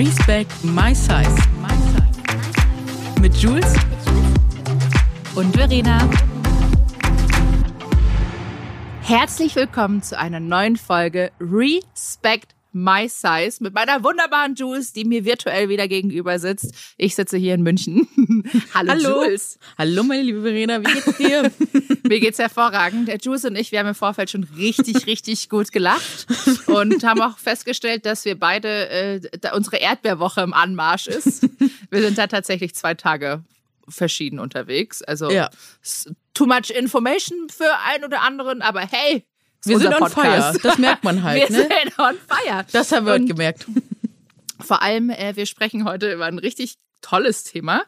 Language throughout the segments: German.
Respect My Size. Mit Jules und Verena. Herzlich willkommen zu einer neuen Folge Respect My Size mit meiner wunderbaren Jules, die mir virtuell wieder gegenüber sitzt. Ich sitze hier in München. Hallo, Hallo. Jules. Hallo, meine liebe Verena, wie geht's dir? Mir geht's hervorragend. Der Jules und ich, wir haben im Vorfeld schon richtig, richtig gut gelacht und haben auch festgestellt, dass wir beide, äh, da unsere Erdbeerwoche im Anmarsch ist. Wir sind da tatsächlich zwei Tage verschieden unterwegs. Also Ja. too much information für einen oder anderen, aber hey, Wir sind on fire. Das merkt man halt, Wir ne? sind on fire. Das haben wir heute gemerkt. vor allem, äh, wir sprechen heute über ein richtig tolles Thema.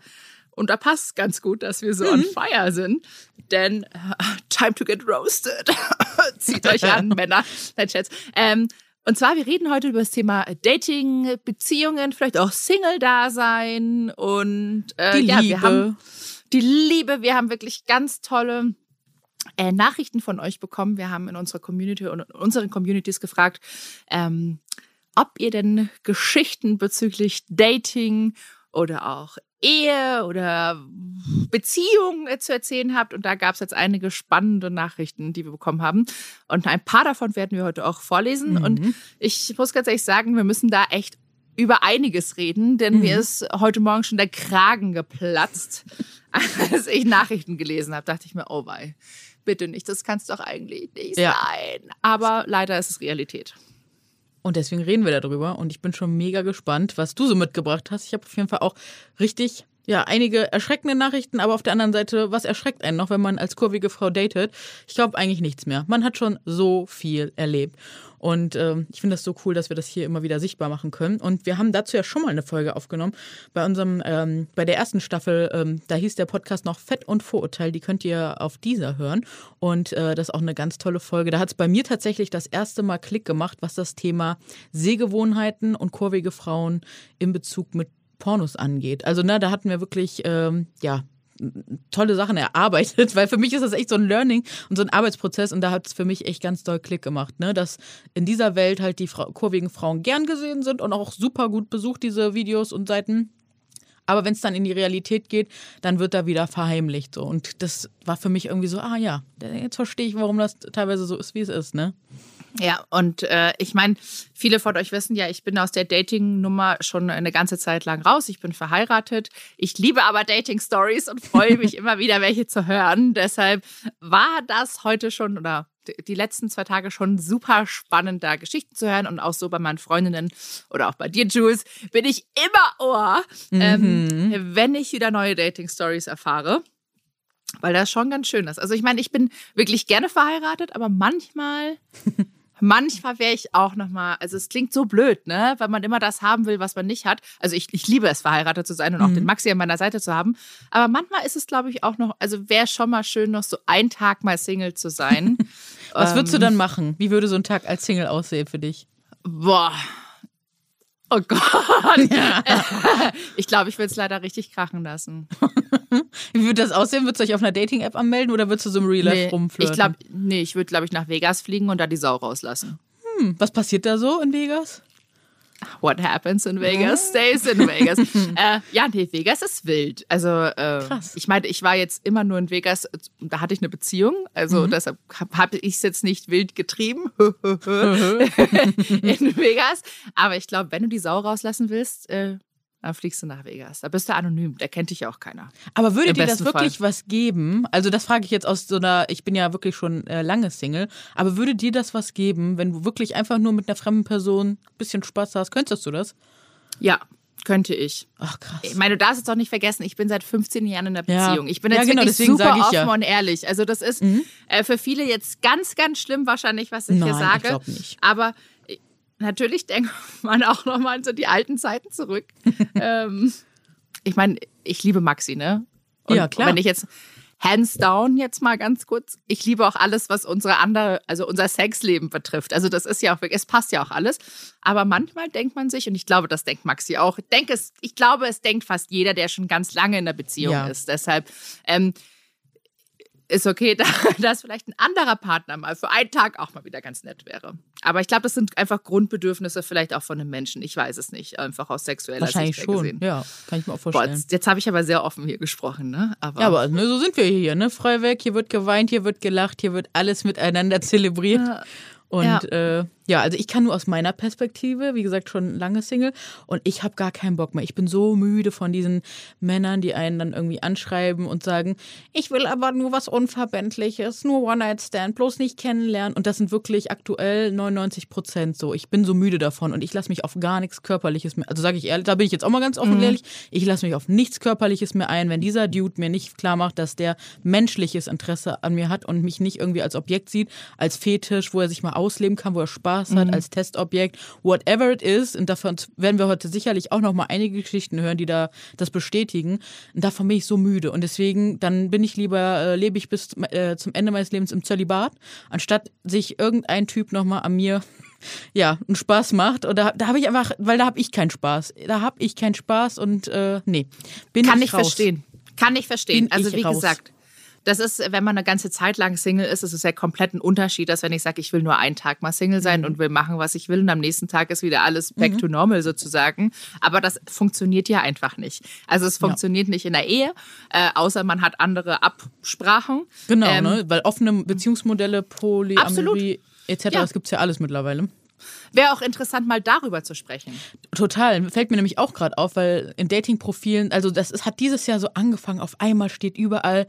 Und da passt ganz gut, dass wir so on fire sind. Denn äh, time to get roasted. Zieht euch an, Männer. Nein, Scherz. Ähm, und zwar, wir reden heute über das Thema Dating, Beziehungen, vielleicht auch Single-Dasein und äh, Die ja, wir Liebe. haben die Liebe. Wir haben wirklich ganz tolle äh, Nachrichten von euch bekommen. Wir haben in unserer Community und in unseren Communities gefragt, ähm, ob ihr denn Geschichten bezüglich Dating oder auch Ehe oder Beziehungen zu erzählen habt. Und da gab es jetzt einige spannende Nachrichten, die wir bekommen haben. Und ein paar davon werden wir heute auch vorlesen. Mhm. Und ich muss ganz ehrlich sagen, wir müssen da echt über einiges reden, denn mir ist heute Morgen schon der Kragen geplatzt, als ich Nachrichten gelesen habe. Dachte ich mir, oh wei, bitte nicht, das kann es doch eigentlich nicht Ja. sein. Aber leider ist es Realität. Und deswegen reden wir darüber. Und ich bin schon mega gespannt, was du so mitgebracht hast. Ich habe auf jeden Fall auch richtig, ja, einige erschreckende Nachrichten, aber auf der anderen Seite, was erschreckt einen noch, wenn man als kurvige Frau datet? Ich glaube eigentlich nichts mehr. Man hat schon so viel erlebt. Und ähm, ich finde das so cool, dass wir das hier immer wieder sichtbar machen können. Und wir haben dazu ja schon mal eine Folge aufgenommen. Bei unserem, ähm, bei der ersten Staffel, ähm, da hieß der Podcast noch Fett und Vorurteil. Die könnt ihr auf dieser hören. Und äh, das ist auch eine ganz tolle Folge. Da hat es bei mir tatsächlich das erste Mal Klick gemacht, was das Thema Sehgewohnheiten und kurvige Frauen in Bezug mit Pornos angeht. Also, ne, da hatten wir wirklich, ähm, ja, tolle Sachen erarbeitet, weil für mich ist das echt so ein Learning und so ein Arbeitsprozess und da hat es für mich echt ganz doll Klick gemacht, ne? dass in dieser Welt halt die Fra kurvigen Frauen gern gesehen sind und auch super gut besucht, diese Videos und Seiten. Aber wenn es dann in die Realität geht, dann wird da wieder verheimlicht. So. Und das war für mich irgendwie so, ah ja, jetzt verstehe ich, warum das teilweise so ist, wie es ist, ne? Ja, und äh, ich meine, viele von euch wissen ja, ich bin aus der Dating-Nummer schon eine ganze Zeit lang raus. Ich bin verheiratet. Ich liebe aber Dating-Stories und freue mich immer wieder, welche zu hören. Deshalb war das heute schon oder die letzten zwei Tage schon super spannend, da Geschichten zu hören. Und auch so bei meinen Freundinnen oder auch bei dir, Jules, bin ich immer Ohr, ähm, wenn ich wieder neue Dating-Stories erfahre. Weil das schon ganz schön ist. Also ich meine, ich bin wirklich gerne verheiratet, aber manchmal, manchmal wäre ich auch noch mal. Also es klingt so blöd, ne, weil man immer das haben will, was man nicht hat. Also ich, ich liebe es, verheiratet zu sein und auch den Maxi an meiner Seite zu haben. Aber manchmal ist es, glaube ich, auch noch. Also wäre schon mal schön, noch so einen Tag mal Single zu sein. Was würdest du Ähm, dann machen? Wie würde so ein Tag als Single aussehen für dich? Boah. Oh Gott. Ich glaube, ich würde es leider richtig krachen lassen. Wie würde das aussehen? Würdest du dich auf einer Dating-App anmelden oder würdest du so im Real Life Nee, rumflirten? ich glaube, nee, ich würde, glaube ich, nach Vegas fliegen und da die Sau rauslassen. Hm, was passiert da so in Vegas? What happens in Vegas stays in Vegas. äh, ja, nee, Vegas ist wild. Also, äh, ich meine, ich war jetzt immer nur in Vegas, da hatte ich eine Beziehung, also deshalb habe hab ich es jetzt nicht wild getrieben in Vegas. Aber ich glaube, wenn du die Sau rauslassen willst, äh, dann fliegst du nach Vegas. Da bist du anonym, da kennt dich ja auch keiner. Aber würde Im dir das wirklich Fall. was geben? Also das frage ich jetzt aus so einer, ich bin ja wirklich schon äh, lange Single, aber würde dir das was geben, wenn du wirklich einfach nur mit einer fremden Person ein bisschen Spaß hast? Könntest du das? Ja, könnte ich. Ach krass. Ich meine, du darfst es doch nicht vergessen, ich bin seit 15 Jahren in der Ja. Beziehung. Ich bin Ja, jetzt genau, wirklich super ich offen ja. Mhm. und ehrlich. Also das ist äh, für viele jetzt ganz, ganz schlimm wahrscheinlich, was ich Nein, hier ich sage. glaub nicht. Aber natürlich denkt man auch nochmal an so die alten Zeiten zurück. ähm, ich meine, ich liebe Maxi, ne? Und Ja, klar. Wenn ich jetzt hands down jetzt mal ganz kurz, ich liebe auch alles, was unsere andere, also unser Sexleben betrifft. Also das ist ja auch wirklich, es passt ja auch alles. Aber manchmal denkt man sich, und ich glaube, das denkt Maxi auch, ich denke es, ich glaube, es denkt fast jeder, der schon ganz lange in der Beziehung Ja. ist. Deshalb, ähm, ist okay, dass vielleicht ein anderer Partner mal für einen Tag auch mal wieder ganz nett wäre. Aber ich glaube, das sind einfach Grundbedürfnisse vielleicht auch von einem Menschen. Ich weiß es nicht, einfach aus sexueller Wahrscheinlich Sicht schon. gesehen. Ja, kann ich mir auch vorstellen. Boah, jetzt jetzt habe ich aber sehr offen hier gesprochen, ne? Aber, ja, aber ne, so sind wir hier, ne? Frei weg, hier wird geweint, hier wird gelacht, hier wird alles miteinander zelebriert. Ja. Und Ja. äh, ja, also ich kann nur aus meiner Perspektive, wie gesagt, schon lange Single und ich habe gar keinen Bock mehr. Ich bin so müde von diesen Männern, die einen dann irgendwie anschreiben und sagen, ich will aber nur was Unverbindliches, nur One-Night-Stand, bloß nicht kennenlernen. Und das sind wirklich aktuell 99 Prozent so. Ich bin so müde davon und ich lasse mich auf gar nichts Körperliches mehr. Also sage ich ehrlich, da bin ich jetzt auch mal ganz offen und ehrlich, ich lasse mich auf nichts Körperliches mehr ein, wenn dieser Dude mir nicht klar macht, dass der menschliches Interesse an mir hat und mich nicht irgendwie als Objekt sieht, als Fetisch, wo er sich mal ausleben kann, wo er Spaß hat, als Testobjekt, whatever it is. Und davon werden wir heute sicherlich auch noch mal einige Geschichten hören, die da das bestätigen. Und davon bin ich so müde. Und deswegen, dann bin ich lieber, äh, lebe ich bis zum, äh, zum Ende meines Lebens im Zölibat, anstatt sich irgendein Typ noch mal an mir ja, einen Spaß macht. Und da, da habe ich einfach, weil da habe ich keinen Spaß. Da habe ich keinen Spaß und äh, nee, bin Kann ich ich verstehen. Kann ich verstehen. Bin also ich wie raus. gesagt, das ist, wenn man eine ganze Zeit lang Single ist, ist es ja komplett ein Unterschied, als wenn ich sage, ich will nur einen Tag mal Single sein Mhm. und will machen, was ich will und am nächsten Tag ist wieder alles back to normal sozusagen. Aber das funktioniert ja einfach nicht. Also es funktioniert nicht in der Ehe, äh, außer man hat andere Absprachen. Genau, Ähm, ne? weil offene Beziehungsmodelle, Polyamorie etc., Ja. das gibt's ja alles mittlerweile. Wäre auch interessant, mal darüber zu sprechen. Total. Fällt mir nämlich auch gerade auf, weil in Dating-Profilen, also das ist, hat dieses Jahr so angefangen, auf einmal steht überall,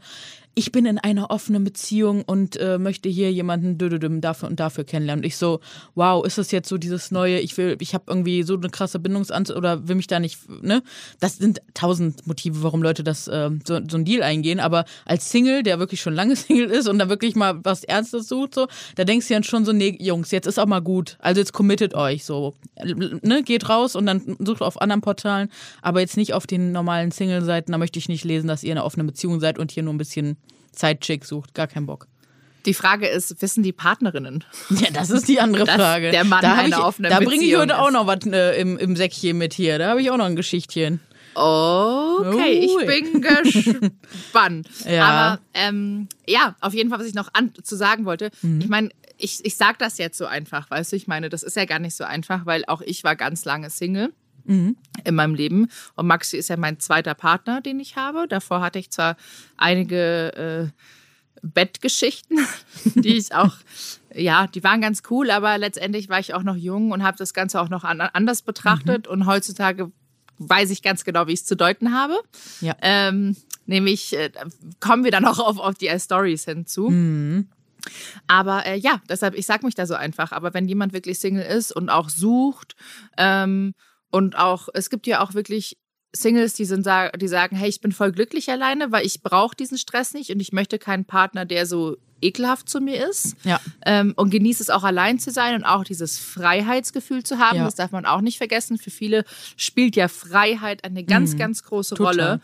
ich bin in einer offenen Beziehung und äh, möchte hier jemanden dafür und dafür kennenlernen. Und ich so, wow, ist das jetzt so dieses neue, ich will, ich habe irgendwie so eine krasse Bindungsangst oder will mich da nicht, ne? Das sind tausend Motive, warum Leute das äh, so, so einen Deal eingehen. Aber als Single, der wirklich schon lange Single ist und da wirklich mal was Ernstes sucht, so, da denkst du dann schon so, nee, Jungs, jetzt ist auch mal gut. Also jetzt committet euch so. Ne? Geht raus und dann sucht auf anderen Portalen, aber jetzt nicht auf den normalen Single-Seiten. Da möchte ich nicht lesen, dass ihr in einer offenen Beziehung seid und hier nur ein bisschen Sidechick sucht. Gar keinen Bock. Die Frage ist, wissen die Partnerinnen? Ja, das ist die andere Frage. der Mann da eine offene Da bringe ich heute auch ist. noch was äh, im, im Säckchen mit hier. Da habe ich auch noch ein Geschichtchen. Okay, ich bin gespannt. Ja. Aber ähm, ja, auf jeden Fall, was ich noch an, zu sagen wollte. Mhm. Ich meine, ich, ich sage das jetzt so einfach, weißt du, ich meine, das ist ja gar nicht so einfach, weil auch ich war ganz lange Single. Mhm. In meinem Leben. Und Maxi ist ja mein zweiter Partner, den ich habe. Davor hatte ich zwar einige äh, Bettgeschichten, die ich auch, ja, die waren ganz cool, aber letztendlich war ich auch noch jung und habe das Ganze auch noch an, anders betrachtet. Und heutzutage weiß ich ganz genau, wie ich es zu deuten habe. Ja. Ähm, nämlich äh, kommen wir dann auch auf, auf die Stories hinzu. Aber äh, ja, deshalb, ich sag mich da so einfach. Aber wenn jemand wirklich Single ist und auch sucht ähm, und auch, es gibt ja auch wirklich Singles, die, sind, die sagen, hey, ich bin voll glücklich alleine, weil ich brauche diesen Stress nicht und ich möchte keinen Partner, der so ekelhaft zu mir ist. Ja. Ähm, und genieße es auch allein zu sein und auch dieses Freiheitsgefühl zu haben. Ja. Das darf man auch nicht vergessen. Für viele spielt ja Freiheit eine ganz, ganz große Mhm. Total. Rolle.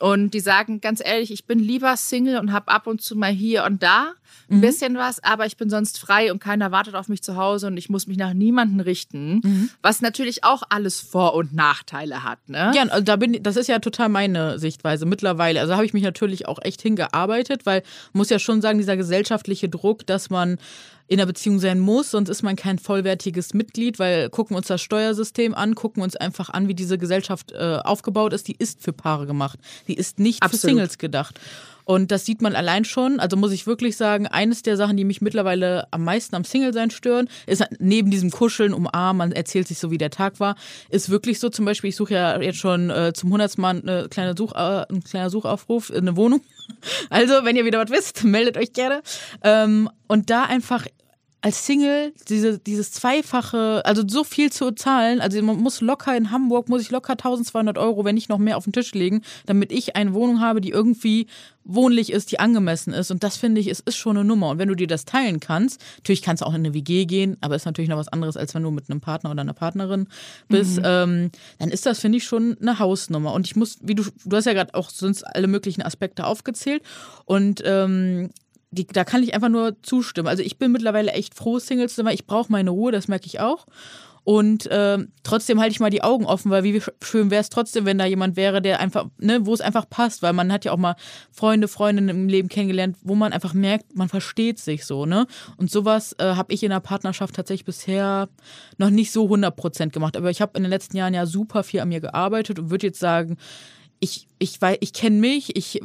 Und die sagen ganz ehrlich, ich bin lieber Single und habe ab und zu mal hier und da Mhm. ein bisschen was, aber ich bin sonst frei und keiner wartet auf mich zu Hause und ich muss mich nach niemanden richten. Mhm. Was natürlich auch alles Vor- und Nachteile hat. Ne? Ja, also da bin das ist ja total meine Sichtweise mittlerweile. Also habe ich mich natürlich auch echt hingearbeitet, weil muss ja schon sagen, dieser gesellschaftliche Druck, dass man in einer Beziehung sein muss, sonst ist man kein vollwertiges Mitglied, weil gucken wir uns das Steuersystem an, gucken wir uns einfach an, wie diese Gesellschaft äh, aufgebaut ist. Die ist für Paare gemacht. Die ist nicht für Absolut. Singles gedacht. Und das sieht man allein schon. Also muss ich wirklich sagen, eines der Sachen, die mich mittlerweile am meisten am Single-Sein stören, ist neben diesem Kuscheln, umarmen, man erzählt sich so, wie der Tag war, ist wirklich so zum Beispiel, ich suche ja jetzt schon äh, zum hundertsten Mal eine kleine Such, äh, ein kleiner Suchaufruf, eine Wohnung. Also, wenn ihr wieder was wisst, meldet euch gerne. Ähm, und da einfach als Single diese, dieses zweifache, also so viel zu zahlen, also man muss locker in Hamburg, muss ich locker 1200 Euro, wenn nicht noch mehr auf den Tisch legen, damit ich eine Wohnung habe, die irgendwie wohnlich ist, die angemessen ist. Und das finde ich, es ist schon eine Nummer. Und wenn du dir das teilen kannst, natürlich kannst du auch in eine WG gehen, aber ist natürlich noch was anderes, als wenn du mit einem Partner oder einer Partnerin bist, ähm, dann ist das, finde ich, schon eine Hausnummer. Und ich muss, wie du, du hast ja gerade auch sonst alle möglichen Aspekte aufgezählt. Und ähm, die, da kann ich einfach nur zustimmen. Also ich bin mittlerweile echt froh, Single zu sein, weil ich brauche meine Ruhe, das merke ich auch. Und äh, trotzdem halte ich mal die Augen offen, weil wie schön wäre es trotzdem, wenn da jemand wäre, der einfach, ne, wo es einfach passt, weil man hat ja auch mal Freunde, Freundinnen im Leben kennengelernt, wo man einfach merkt, man versteht sich so, ne? Und sowas äh, habe ich in der Partnerschaft tatsächlich bisher noch nicht so 100% gemacht. Aber ich habe in den letzten Jahren ja super viel an mir gearbeitet und würde jetzt sagen, ich, ich, ich kenne mich, ich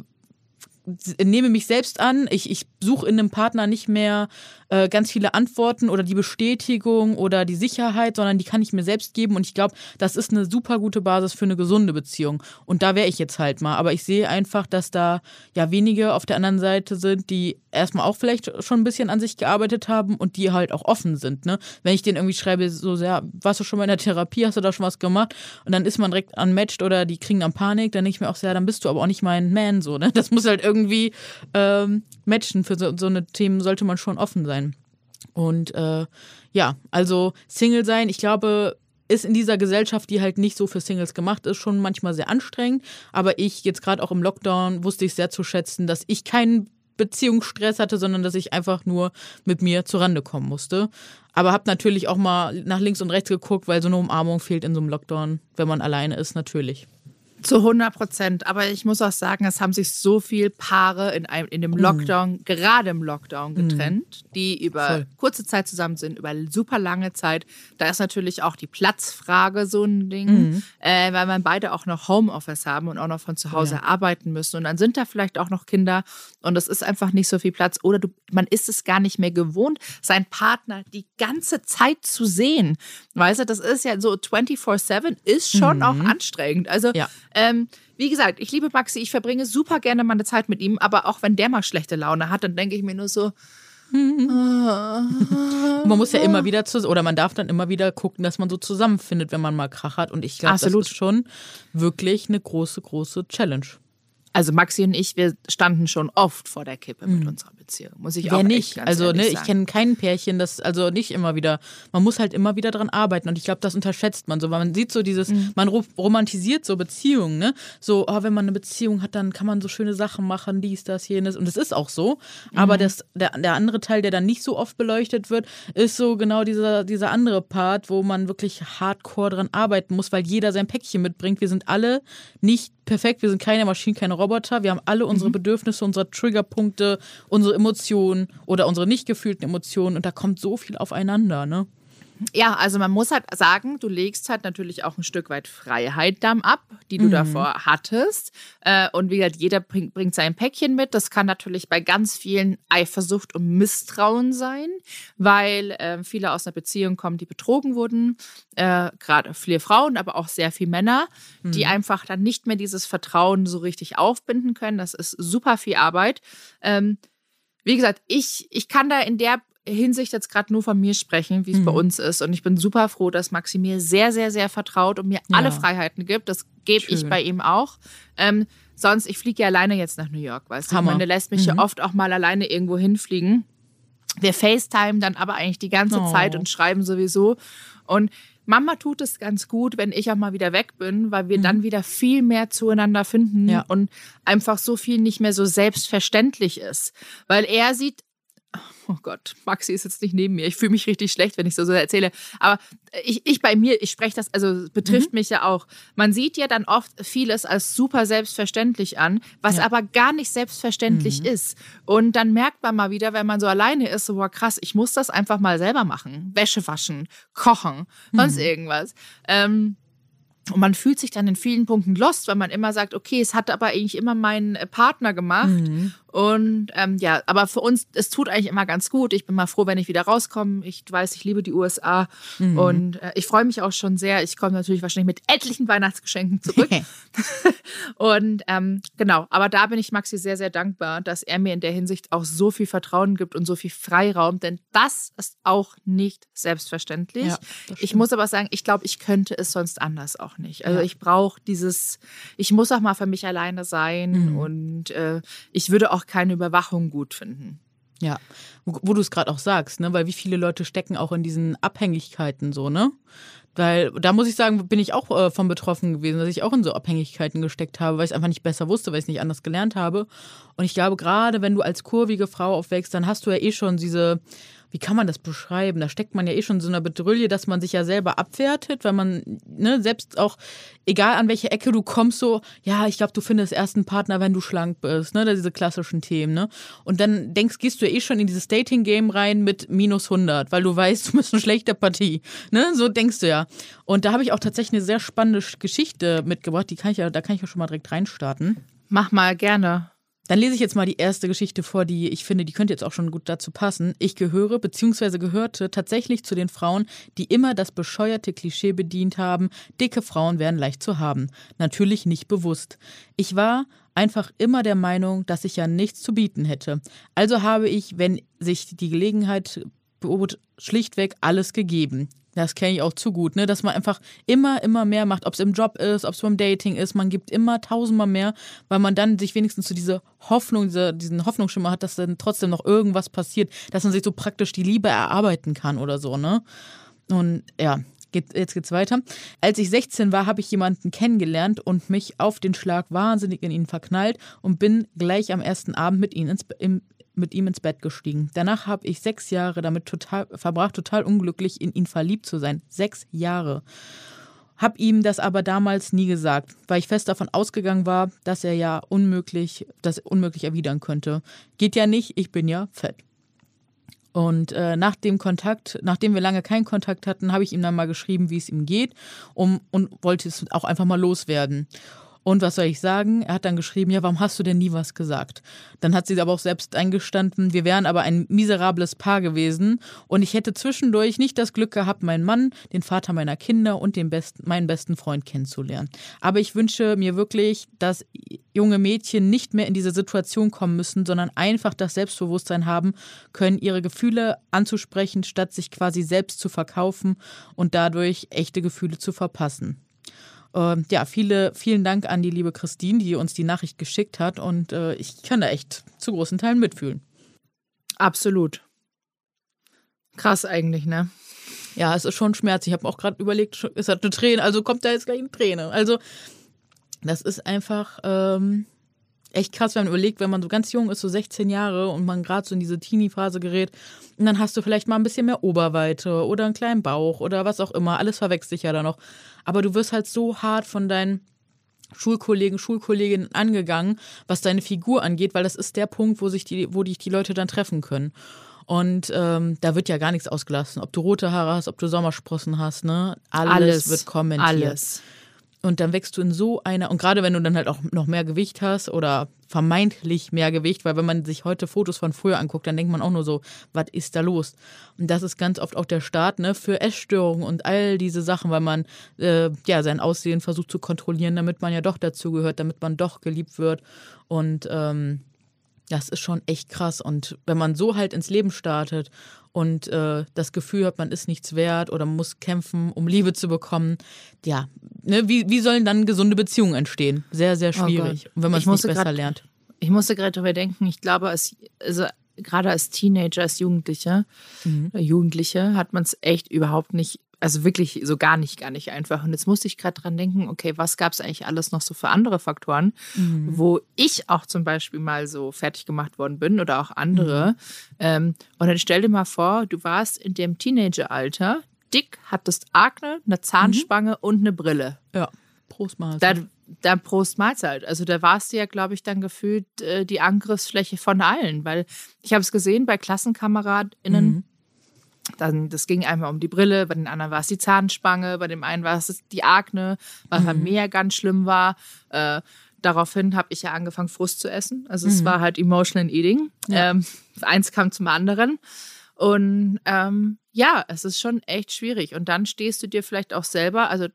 nehme mich selbst an, ich, ich suche in einem Partner nicht mehr äh, ganz viele Antworten oder die Bestätigung oder die Sicherheit, sondern die kann ich mir selbst geben und ich glaube, das ist eine super gute Basis für eine gesunde Beziehung. Und da wäre ich jetzt halt mal. Aber ich sehe einfach, dass da ja wenige auf der anderen Seite sind, die erstmal auch vielleicht schon ein bisschen an sich gearbeitet haben und die halt auch offen sind. Ne? Wenn ich denen irgendwie schreibe, so sehr, warst du schon mal in der Therapie, hast du da schon was gemacht? Und dann ist man direkt unmatched oder die kriegen dann Panik, dann denke ich mir auch sehr, dann bist du aber auch nicht mein Man so. Ne? Das muss halt irgendwie ähm, matchen. Für so, so eine Themen sollte man schon offen sein. Und äh, ja, also Single sein, ich glaube, ist in dieser Gesellschaft, die halt nicht so für Singles gemacht ist, schon manchmal sehr anstrengend. Aber ich jetzt gerade auch im Lockdown wusste ich sehr zu schätzen, dass ich keinen Beziehungsstress hatte, sondern dass ich einfach nur mit mir zurande kommen musste. Aber habe natürlich auch mal nach links und rechts geguckt, weil so eine Umarmung fehlt in so einem Lockdown, wenn man alleine ist, natürlich. Zu 100 Prozent. Aber ich muss auch sagen, es haben sich so viele Paare in, einem, in dem Lockdown, mm. gerade im Lockdown, getrennt, mm. die über Voll. kurze Zeit zusammen sind, über super lange Zeit. Da ist natürlich auch die Platzfrage so ein Ding, mm. äh, weil man beide auch noch Homeoffice haben und auch noch von zu Hause ja. arbeiten müssen. Und dann sind da vielleicht auch noch Kinder und es ist einfach nicht so viel Platz. Oder du, man ist es gar nicht mehr gewohnt, seinen Partner die ganze Zeit zu sehen. Weißt du, das ist ja so 24-7 ist schon mhm. auch anstrengend. Also ja. Ähm, wie gesagt, ich liebe Maxi, ich verbringe super gerne meine Zeit mit ihm, aber auch wenn der mal schlechte Laune hat, dann denke ich mir nur so, man muss ja immer wieder zu, oder man darf dann immer wieder gucken, dass man so zusammenfindet, wenn man mal Krach hat. Und ich glaube, das ist schon wirklich eine große, große Challenge. Also Maxi und ich, wir standen schon oft vor der Kippe mit mhm. unserer Beziehung, muss ich Wer auch nicht. also ne, ich kenne kein Pärchen, das also nicht immer wieder. Man muss halt immer wieder dran arbeiten und ich glaube, das unterschätzt man so, weil man sieht so dieses, mhm. man romantisiert so Beziehungen, ne? So, oh, wenn man eine Beziehung hat, dann kann man so schöne Sachen machen, dies, das, jenes und es ist auch so. Mhm. Aber das, der, der andere Teil, der dann nicht so oft beleuchtet wird, ist so genau dieser, dieser andere Part, wo man wirklich hardcore dran arbeiten muss, weil jeder sein Päckchen mitbringt. Wir sind alle nicht perfekt, wir sind keine Maschinen, keine Roboter. Wir haben alle unsere mhm. Bedürfnisse, unsere Triggerpunkte, unsere Emotionen oder unsere nicht gefühlten Emotionen und da kommt so viel aufeinander, ne? Ja, also man muss halt sagen, du legst halt natürlich auch ein Stück weit Freiheit dann ab, die du mhm. davor hattest. Äh, und wie gesagt, jeder bringt, bringt sein Päckchen mit. Das kann natürlich bei ganz vielen Eifersucht und Misstrauen sein, weil äh, viele aus einer Beziehung kommen, die betrogen wurden. Äh, Gerade viele Frauen, aber auch sehr viele Männer, mhm. die einfach dann nicht mehr dieses Vertrauen so richtig aufbinden können. Das ist super viel Arbeit. Ähm, wie gesagt, ich, ich kann da in der Hinsicht jetzt gerade nur von mir sprechen, wie es mhm. bei uns ist. Und ich bin super froh, dass Maxi mir sehr, sehr, sehr vertraut und mir ja. alle Freiheiten gibt. Das gebe ich bei ihm auch. Ähm, sonst, ich fliege ja alleine jetzt nach New York, weißt du? Hammer. der lässt mich mhm. ja oft auch mal alleine irgendwo hinfliegen. Wir FaceTime dann aber eigentlich die ganze oh. Zeit und schreiben sowieso. Und Mama tut es ganz gut, wenn ich auch mal wieder weg bin, weil wir mhm. dann wieder viel mehr zueinander finden ja. und einfach so viel nicht mehr so selbstverständlich ist. Weil er sieht oh Gott, Maxi ist jetzt nicht neben mir. Ich fühle mich richtig schlecht, wenn ich so, so erzähle. Aber ich, ich bei mir, ich spreche das, also betrifft mhm. mich ja auch. Man sieht ja dann oft vieles als super selbstverständlich an, was ja. aber gar nicht selbstverständlich mhm. ist. Und dann merkt man mal wieder, wenn man so alleine ist, so, boah, krass, ich muss das einfach mal selber machen. Wäsche waschen, kochen, sonst mhm. irgendwas. Ähm, und man fühlt sich dann in vielen Punkten lost, weil man immer sagt, okay, es hat aber eigentlich immer mein Partner gemacht. Mhm. Und ähm, ja, aber für uns, es tut eigentlich immer ganz gut. Ich bin mal froh, wenn ich wieder rauskomme. Ich weiß, ich liebe die USA mhm. und äh, ich freue mich auch schon sehr. Ich komme natürlich wahrscheinlich mit etlichen Weihnachtsgeschenken zurück. und ähm, genau, aber da bin ich Maxi sehr, sehr dankbar, dass er mir in der Hinsicht auch so viel Vertrauen gibt und so viel Freiraum, denn das ist auch nicht selbstverständlich. Ja, ich muss aber sagen, ich glaube, ich könnte es sonst anders auch nicht. Also ja. ich brauche dieses, ich muss auch mal für mich alleine sein mhm. und äh, ich würde auch auch keine Überwachung gut finden. Ja, wo, wo du es gerade auch sagst, ne? weil wie viele Leute stecken auch in diesen Abhängigkeiten so, ne? Weil da muss ich sagen, bin ich auch äh, von betroffen gewesen, dass ich auch in so Abhängigkeiten gesteckt habe, weil ich es einfach nicht besser wusste, weil ich es nicht anders gelernt habe. Und ich glaube, gerade wenn du als kurvige Frau aufwächst, dann hast du ja eh schon diese wie kann man das beschreiben? Da steckt man ja eh schon in so einer Bedrülle, dass man sich ja selber abwertet, weil man, ne, selbst auch, egal an welche Ecke du kommst, so, ja, ich glaube, du findest erst einen Partner, wenn du schlank bist, ne, diese klassischen Themen, ne? Und dann denkst, gehst du eh schon in dieses Dating-Game rein mit minus 100, weil du weißt, du bist eine schlechte Partie, ne? So denkst du ja. Und da habe ich auch tatsächlich eine sehr spannende Geschichte mitgebracht, die kann ich ja, da kann ich ja schon mal direkt reinstarten. Mach mal gerne. Dann lese ich jetzt mal die erste Geschichte vor, die ich finde, die könnte jetzt auch schon gut dazu passen. Ich gehöre bzw. gehörte tatsächlich zu den Frauen, die immer das bescheuerte Klischee bedient haben, dicke Frauen wären leicht zu haben. Natürlich nicht bewusst. Ich war einfach immer der Meinung, dass ich ja nichts zu bieten hätte. Also habe ich, wenn sich die Gelegenheit bot, schlichtweg alles gegeben. Das kenne ich auch zu gut, ne? Dass man einfach immer, immer mehr macht, ob es im Job ist, ob es beim Dating ist, man gibt immer tausendmal mehr, weil man dann sich wenigstens zu so diese Hoffnung, diese, diesen Hoffnungsschimmer hat, dass dann trotzdem noch irgendwas passiert, dass man sich so praktisch die Liebe erarbeiten kann oder so, ne? Und ja, Geht, jetzt geht's weiter. Als ich 16 war, habe ich jemanden kennengelernt und mich auf den Schlag wahnsinnig in ihn verknallt und bin gleich am ersten Abend mit ihm ins, im, mit ihm ins Bett gestiegen. Danach habe ich sechs Jahre damit total, verbracht, total unglücklich in ihn verliebt zu sein. Sechs Jahre. Hab ihm das aber damals nie gesagt, weil ich fest davon ausgegangen war, dass er ja unmöglich, das unmöglich erwidern könnte. Geht ja nicht, ich bin ja fett. Und äh, nach dem Kontakt, nachdem wir lange keinen Kontakt hatten, habe ich ihm dann mal geschrieben, wie es ihm geht, um, und wollte es auch einfach mal loswerden. Und was soll ich sagen? Er hat dann geschrieben, ja, warum hast du denn nie was gesagt? Dann hat sie aber auch selbst eingestanden, wir wären aber ein miserables Paar gewesen und ich hätte zwischendurch nicht das Glück gehabt, meinen Mann, den Vater meiner Kinder und den besten, meinen besten Freund kennenzulernen. Aber ich wünsche mir wirklich, dass junge Mädchen nicht mehr in diese Situation kommen müssen, sondern einfach das Selbstbewusstsein haben können, ihre Gefühle anzusprechen, statt sich quasi selbst zu verkaufen und dadurch echte Gefühle zu verpassen. Ähm, ja, viele, vielen Dank an die liebe Christine, die uns die Nachricht geschickt hat. Und äh, ich kann da echt zu großen Teilen mitfühlen. Absolut. Krass eigentlich, ne? Ja, es ist schon Schmerz. Ich habe auch gerade überlegt, es hat eine Träne, also kommt da jetzt gleich eine Träne. Also, das ist einfach ähm, echt krass, wenn man überlegt, wenn man so ganz jung ist, so 16 Jahre und man gerade so in diese Teenie-Phase gerät, und dann hast du vielleicht mal ein bisschen mehr Oberweite oder einen kleinen Bauch oder was auch immer. Alles verwechselt sich ja da noch. Aber du wirst halt so hart von deinen Schulkollegen, Schulkolleginnen angegangen, was deine Figur angeht, weil das ist der Punkt, wo sich die, wo dich die Leute dann treffen können. Und ähm, da wird ja gar nichts ausgelassen. Ob du rote Haare hast, ob du Sommersprossen hast, ne? Alles, alles wird kommentiert. Alles. Und dann wächst du in so einer, und gerade wenn du dann halt auch noch mehr Gewicht hast oder vermeintlich mehr Gewicht, weil wenn man sich heute Fotos von früher anguckt, dann denkt man auch nur so, was ist da los? Und das ist ganz oft auch der Start ne, für Essstörungen und all diese Sachen, weil man äh, ja sein Aussehen versucht zu kontrollieren, damit man ja doch dazugehört, damit man doch geliebt wird. Und ähm, das ist schon echt krass. Und wenn man so halt ins Leben startet und äh, das Gefühl hat, man ist nichts wert oder muss kämpfen, um Liebe zu bekommen, ja, ne, wie, wie sollen dann gesunde Beziehungen entstehen? Sehr, sehr oh schwierig. Oh wenn man es nicht besser grad, lernt. Ich musste gerade darüber denken, ich glaube, als, also gerade als Teenager, als Jugendliche, mhm. Jugendliche hat man es echt überhaupt nicht also wirklich so gar nicht, gar nicht einfach. Und jetzt musste ich gerade dran denken, okay, was gab es eigentlich alles noch so für andere Faktoren, mhm. wo ich auch zum Beispiel mal so fertig gemacht worden bin oder auch andere. Mhm. Ähm, und dann stell dir mal vor, du warst in dem Teenageralter, dick, hattest Akne, eine Zahnspange mhm. und eine Brille. Ja, Prost Mahlzeit. Da, da Prost Mahlzeit. Also da warst du ja, glaube ich, dann gefühlt äh, die Angriffsfläche von allen, weil ich habe es gesehen bei KlassenkameradInnen, mhm. Dann, das ging einmal um die Brille, bei den anderen war es die Zahnspange, bei dem einen war es die Akne, was mhm. bei mir ganz schlimm war. Äh, daraufhin habe ich ja angefangen, Frust zu essen. Also mhm. es war halt Emotional Eating. Ja. Ähm, eins kam zum anderen. Und ähm, ja, es ist schon echt schwierig. Und dann stehst du dir vielleicht auch selber, also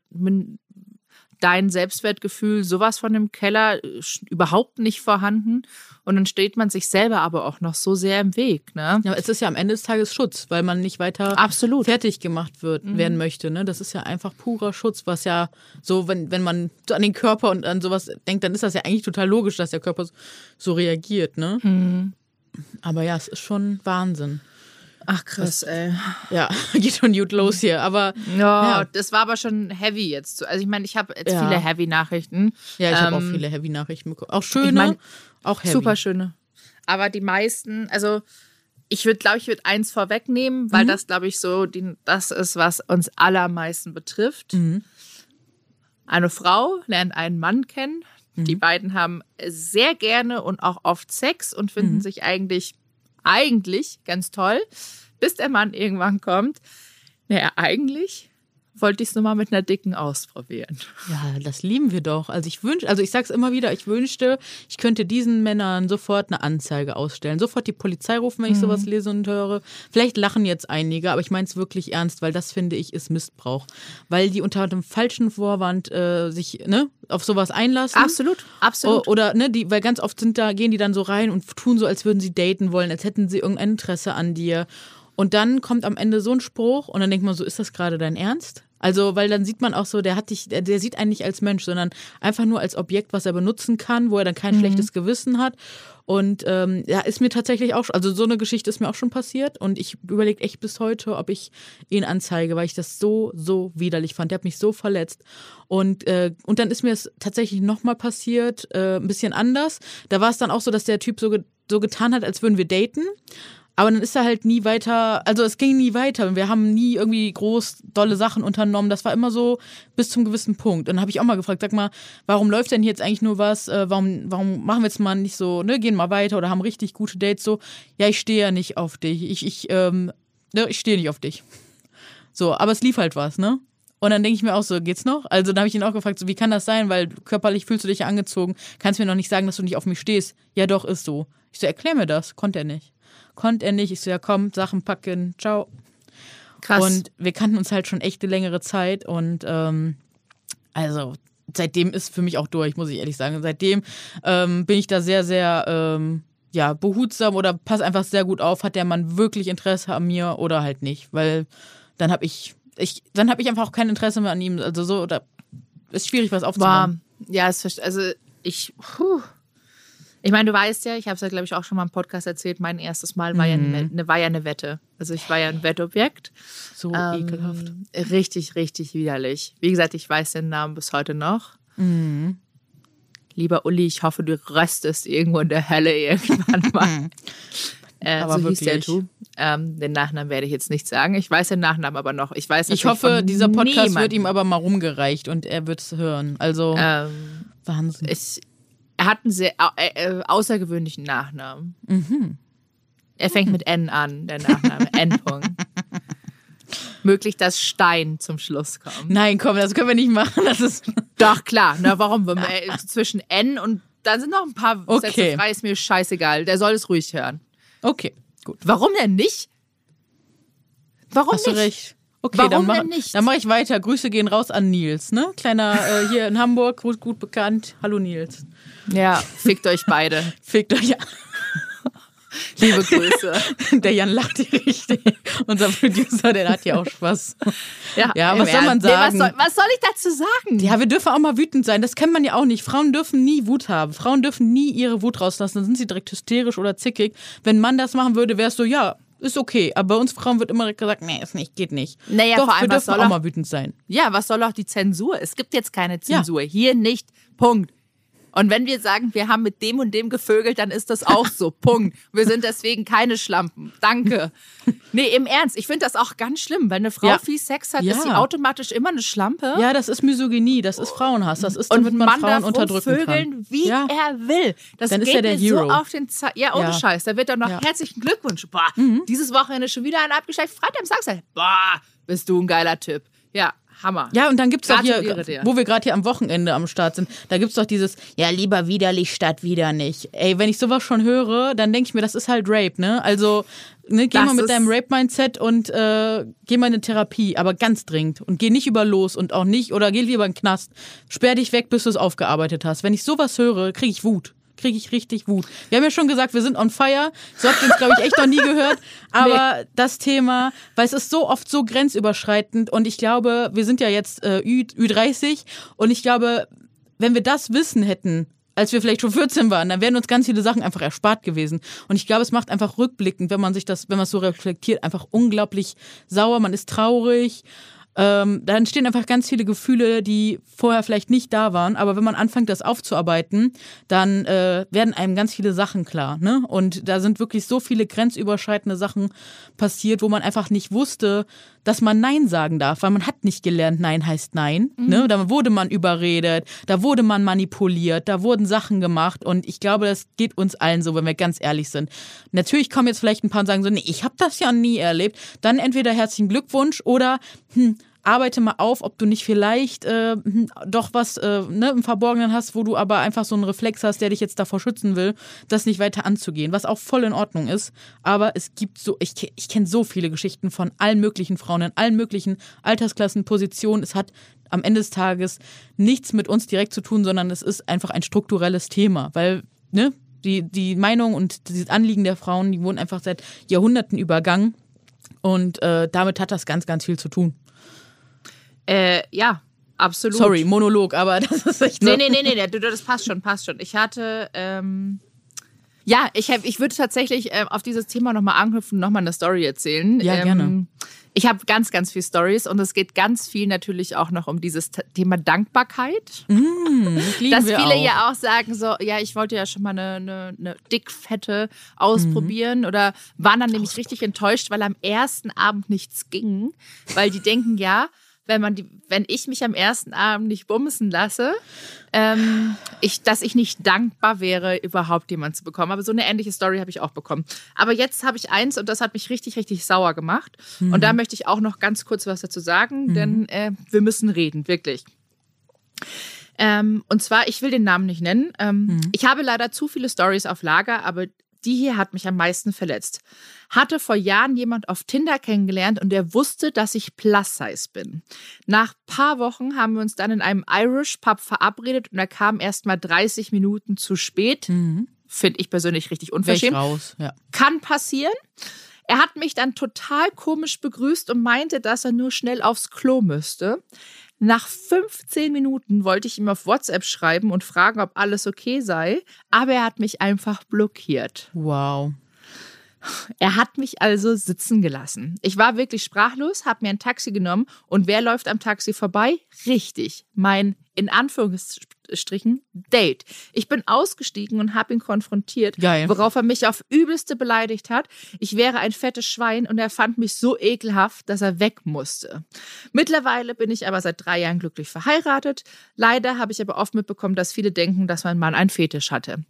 dein Selbstwertgefühl sowas von dem Keller äh, überhaupt nicht vorhanden. Und dann steht man sich selber aber auch noch so sehr im Weg. Ne? Ja, es ist ja am Ende des Tages Schutz, weil man nicht weiter Absolut. fertig gemacht wird, mhm. werden möchte. Ne? Das ist ja einfach purer Schutz, was ja so, wenn, wenn man so an den Körper und an sowas denkt, dann ist das ja eigentlich total logisch, dass der Körper so reagiert. Ne? Mhm. Aber ja, es ist schon Wahnsinn. Ach krass, das, ey. Ja, geht schon gut los hier, aber ja, ja. das war aber schon heavy jetzt. Also ich meine, ich habe jetzt ja. viele heavy Nachrichten. Ja, ich ähm, habe auch viele heavy Nachrichten bekommen. Auch schöne, ich mein, auch heavy. Super schöne. Aber die meisten, also ich würde, glaube ich, würde eins vorwegnehmen, weil das, glaube ich, so die, das ist, was uns allermeisten betrifft. Eine Frau lernt einen Mann kennen. Die beiden haben sehr gerne und auch oft Sex und finden sich eigentlich, eigentlich ganz toll, bis der Mann irgendwann kommt. Naja, eigentlich wollte ich es nur mal mit einer dicken ausprobieren. Ja, das lieben wir doch. Also ich wünsche, also ich sag's immer wieder, ich wünschte, ich könnte diesen Männern sofort eine Anzeige ausstellen, sofort die Polizei rufen, wenn ich sowas lese und höre. Vielleicht lachen jetzt einige, aber ich meine es wirklich ernst, weil das finde ich ist Missbrauch, weil die unter dem falschen Vorwand äh, sich ne auf sowas einlassen. Absolut, absolut. O- Oder, ne, die, weil ganz oft sind da, gehen die dann so rein und tun so, als würden sie daten wollen, als hätten sie irgendein Interesse an dir. Und dann kommt am Ende so ein Spruch und dann denkt man so, ist das gerade dein Ernst? Also, weil dann sieht man auch so, der hat dich, der, der sieht einen nicht als Mensch, sondern einfach nur als Objekt, was er benutzen kann, wo er dann kein schlechtes Gewissen hat. Und ähm, ja, ist mir tatsächlich auch, also so eine Geschichte ist mir auch schon passiert und ich überlege echt bis heute, ob ich ihn anzeige, weil ich das so, so widerlich fand. Der hat mich so verletzt. Und, äh, und dann ist mir es tatsächlich nochmal passiert, äh, ein bisschen anders. Da war es dann auch so, dass der Typ so, ge so getan hat, als würden wir daten. Aber dann ist er halt nie weiter, also es ging nie weiter. Wir haben nie irgendwie groß dolle Sachen unternommen. Das war immer so bis zum gewissen Punkt. Und dann habe ich auch mal gefragt, sag mal, warum läuft denn hier jetzt eigentlich nur was? Äh, warum, warum machen wir jetzt mal nicht so, ne, gehen mal weiter oder haben richtig gute Dates so? Ja, ich stehe ja nicht auf dich. Ich, ich, ähm, ne, ich stehe nicht auf dich. So, aber es lief halt was, ne? Und dann denke ich mir auch so, geht's noch? Also dann habe ich ihn auch gefragt, so, wie kann das sein? Weil körperlich fühlst du dich ja angezogen. Kannst mir noch nicht sagen, dass du nicht auf mich stehst. Ja, doch, ist so. Ich so, erklär mir das. Konnte er nicht. Konnte er nicht. Ich so, ja komm, Sachen packen, ciao. Krass. Und wir kannten uns halt schon echt eine längere Zeit und ähm, also seitdem ist für mich auch durch, muss ich ehrlich sagen. Seitdem ähm, bin ich da sehr, sehr ähm, ja, behutsam oder pass einfach sehr gut auf, hat der Mann wirklich Interesse an mir oder halt nicht, weil dann habe ich, ich, dann habe ich einfach auch kein Interesse mehr an ihm. Also so, oder ist schwierig, was aufzubauen. ja, es also ich, puh. Ich meine, du weißt ja, ich habe es ja, glaube ich, auch schon mal im Podcast erzählt, mein erstes Mal war, ja eine, eine, war ja eine Wette. Also ich war ja ein Wettobjekt. So Ähm, ekelhaft. Richtig, richtig widerlich. Wie gesagt, ich weiß den Namen bis heute noch. Mhm. Lieber Uli, ich hoffe, du röstest irgendwo in der Hölle irgendwann mal. Äh, Aber so hieß der wirklich. Typ. Ähm, den Nachnamen werde ich jetzt nicht sagen. Ich weiß den Nachnamen aber noch. Ich weiß Ich hoffe, dieser Podcast wird niemandem. ihm aber mal rumgereicht und er wird es hören. Also Ähm, Wahnsinn. ich, er hat einen sehr äh, äh, außergewöhnlichen Nachnamen. Mhm. Er fängt mit N an, der Nachname. N. -Punkt. Möglich, dass Stein zum Schluss kommt. Nein, komm, das können wir nicht machen. Das ist Doch, klar. Na, warum? Wenn man, äh, zwischen N und dann sind noch ein paar Okay. Sätze frei, ist mir scheißegal. Der soll es ruhig hören. okay. Gut. Warum denn nicht? Warum Hast nicht? du recht. Okay, Warum dann mach, denn nicht? Dann mache ich weiter. Grüße gehen raus an Nils, ne? Kleiner äh, hier in Hamburg, gut, gut bekannt. Hallo Nils. Ja, fickt euch beide. Fickt euch an. Liebe Grüße. Der Jan lacht hier richtig. Unser Producer, der hat hier auch Spaß. Ja, im was soll man Ernst. Nee, sagen? was, soll, was soll ich dazu sagen? Ja, wir dürfen auch mal wütend sein. Das kennt man ja auch nicht. Frauen dürfen nie Wut haben. Frauen dürfen nie ihre Wut rauslassen. Dann sind sie direkt hysterisch oder zickig. Wenn man das machen würde, wäre es so, ja, ist okay. Aber bei uns Frauen wird immer gesagt, nee, ist nicht, geht nicht. Naja, Doch, vor allem, wir dürfen soll auch er- mal wütend sein. Ja, was soll auch die Zensur? Es gibt jetzt keine Zensur. Hier nicht. Punkt. Und wenn wir sagen, wir haben mit dem und dem gevögelt, dann ist das auch so. Punkt. Wir sind deswegen keine Schlampen. Danke. Nee, im Ernst. Ich finde das auch ganz schlimm. Wenn eine Frau Ja. viel Sex hat, Ja. ist sie automatisch immer eine Schlampe. Ja, das ist Misogynie, das ist Frauenhass, das ist, Und damit man Mann Frauen darf unterdrücken rumvögeln, kann. wie ja. er will. Das Dann ist geht er der mir so Hero. auf den Ze Ja, ohne. Scheiß. Da wird dann noch. Mhm. herzlichen Glückwunsch. Boah, dieses Wochenende schon wieder ein abgeschleckt. Freitag, Samstag. Boah, bist du ein geiler Typ. Ja, Hammer. Ja, und dann gibt's doch hier, wo wir gerade hier am Wochenende am Start sind, da gibt's doch dieses, ja, lieber widerlich statt wieder nicht. Ey, wenn ich sowas schon höre, dann denke ich mir, das ist halt Rape, ne? Also, ne, geh Das mal mit deinem Rape-Mindset und äh, geh mal in eine Therapie, aber ganz dringend. Und geh nicht über los und auch nicht, oder geh lieber in den Knast. Sperr dich weg, bis du es aufgearbeitet hast. Wenn ich sowas höre, kriege ich Wut. Kriege ich richtig Wut. Wir haben ja schon gesagt, wir sind on fire. So habt ihr uns, glaube ich, echt noch nie gehört. Aber das Thema, weil es ist so oft so grenzüberschreitend und ich glaube, wir sind ja jetzt äh, Ü, Ü30 und ich glaube, wenn wir das Wissen hätten, als wir vielleicht schon 14 waren, dann wären uns ganz viele Sachen einfach erspart gewesen. Und ich glaube, es macht einfach rückblickend, wenn man sich das, wenn man es so reflektiert, einfach unglaublich sauer. Man ist traurig. Ähm, da entstehen einfach ganz viele Gefühle, die vorher vielleicht nicht da waren. Aber wenn man anfängt, das aufzuarbeiten, dann äh, werden einem ganz viele Sachen klar. Ne? Und da sind wirklich so viele grenzüberschreitende Sachen passiert, wo man einfach nicht wusste, dass man Nein sagen darf, weil man hat nicht gelernt, Nein heißt Nein. Mhm. Ne? Da wurde man überredet, da wurde man manipuliert, da wurden Sachen gemacht und ich glaube, das geht uns allen so, wenn wir ganz ehrlich sind. Natürlich kommen jetzt vielleicht ein paar und sagen so, nee, ich habe das ja nie erlebt. Dann entweder herzlichen Glückwunsch oder hm, arbeite mal auf, ob du nicht vielleicht äh, hm, doch was äh, ne, im Verborgenen hast, wo du aber einfach so einen Reflex hast, der dich jetzt davor schützen will, das nicht weiter anzugehen, was auch voll in Ordnung ist. Aber es gibt so, ich, ich kenne so viele Geschichten von allen möglichen Frauen in allen möglichen Altersklassen, Positionen. Es hat am Ende des Tages nichts mit uns direkt zu tun, sondern es ist einfach ein strukturelles Thema, weil, ne, die, die Meinung und das Anliegen der Frauen, die wurden einfach seit Jahrhunderten übergangen. Und äh, damit hat das ganz, ganz viel zu tun. Äh, ja, absolut. Sorry, Monolog, aber das ist echt so. Nee, nee, nee, nee, das passt schon, passt schon. Ich hatte, ähm, ja, ich, hab, ich würde tatsächlich äh, auf dieses Thema nochmal anknüpfen, nochmal eine Story erzählen. Ja, ähm, gerne. Ich habe ganz, ganz viele Stories und es geht ganz viel natürlich auch noch um dieses Thema Dankbarkeit. Mm, das Dass viele auch. ja auch sagen so, ja, ich wollte ja schon mal eine, eine, eine dickfette ausprobieren mhm. oder waren dann nämlich richtig enttäuscht, weil am ersten Abend nichts ging, weil die denken ja, wenn man die, wenn ich mich am ersten Abend nicht bumsen lasse, ähm, ich, dass ich nicht dankbar wäre, überhaupt jemanden zu bekommen. Aber so eine ähnliche Story habe ich auch bekommen. Aber jetzt habe ich eins und das hat mich richtig, richtig sauer gemacht. Mhm. Und da möchte ich auch noch ganz kurz was dazu sagen, mhm. denn äh, wir müssen reden, wirklich. Ähm, und zwar, ich will den Namen nicht nennen. Ähm, mhm. Ich habe leider zu viele Stories auf Lager, aber die hier hat mich am meisten verletzt. Hatte vor Jahren jemand auf Tinder kennengelernt und der wusste, dass ich Plus-Size bin. Nach paar Wochen haben wir uns dann in einem Irish Pub verabredet und er kam erst mal 30 Minuten zu spät. Mhm. Finde ich persönlich richtig unverschämt. Raus, ja. Kann passieren. Er hat mich dann total komisch begrüßt und meinte, dass er nur schnell aufs Klo müsste. Nach 15 Minuten wollte ich ihm auf WhatsApp schreiben und fragen, ob alles okay sei, aber er hat mich einfach blockiert. Wow. Er hat mich also sitzen gelassen. Ich war wirklich sprachlos, habe mir ein Taxi genommen und wer läuft am Taxi vorbei? Richtig, mein in Anführungsstrichen Date. Ich bin ausgestiegen und habe ihn konfrontiert, Geil. worauf er mich auf übelste beleidigt hat. Ich wäre ein fettes Schwein und er fand mich so ekelhaft, dass er weg musste. Mittlerweile bin ich aber seit drei Jahren glücklich verheiratet. Leider habe ich aber oft mitbekommen, dass viele denken, dass mein Mann einen Fetisch hatte.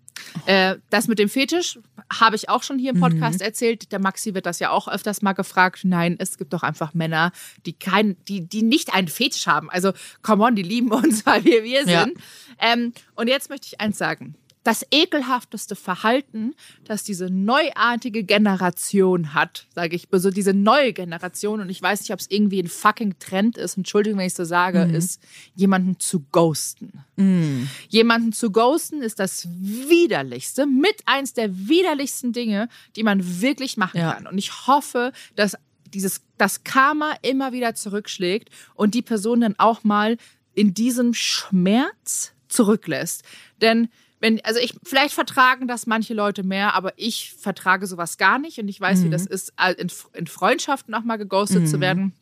Äh, das mit dem Fetisch habe ich auch schon hier im Podcast mhm. erzählt. Der Maxi wird das ja auch öfters mal gefragt. Nein, es gibt doch einfach Männer, die kein, die, die nicht einen Fetisch haben. Also, come on, die lieben uns, weil wir wir sind. Ja. Ähm, und jetzt möchte ich eins sagen das ekelhafteste Verhalten, das diese neuartige Generation hat, sage ich, so diese neue Generation, und ich weiß nicht, ob es irgendwie ein fucking Trend ist, Entschuldigung, wenn ich so sage, mhm. ist, jemanden zu ghosten. Mhm. Jemanden zu ghosten ist das widerlichste, mit eins der widerlichsten Dinge, die man wirklich machen ja. kann. Und ich hoffe, dass dieses, das Karma immer wieder zurückschlägt und die Person dann auch mal in diesem Schmerz zurücklässt. Denn wenn, also ich, vielleicht vertragen das manche Leute mehr, aber ich vertrage sowas gar nicht und ich weiß, mhm. wie das ist, in, in Freundschaften auch mal geghostet mhm. zu werden.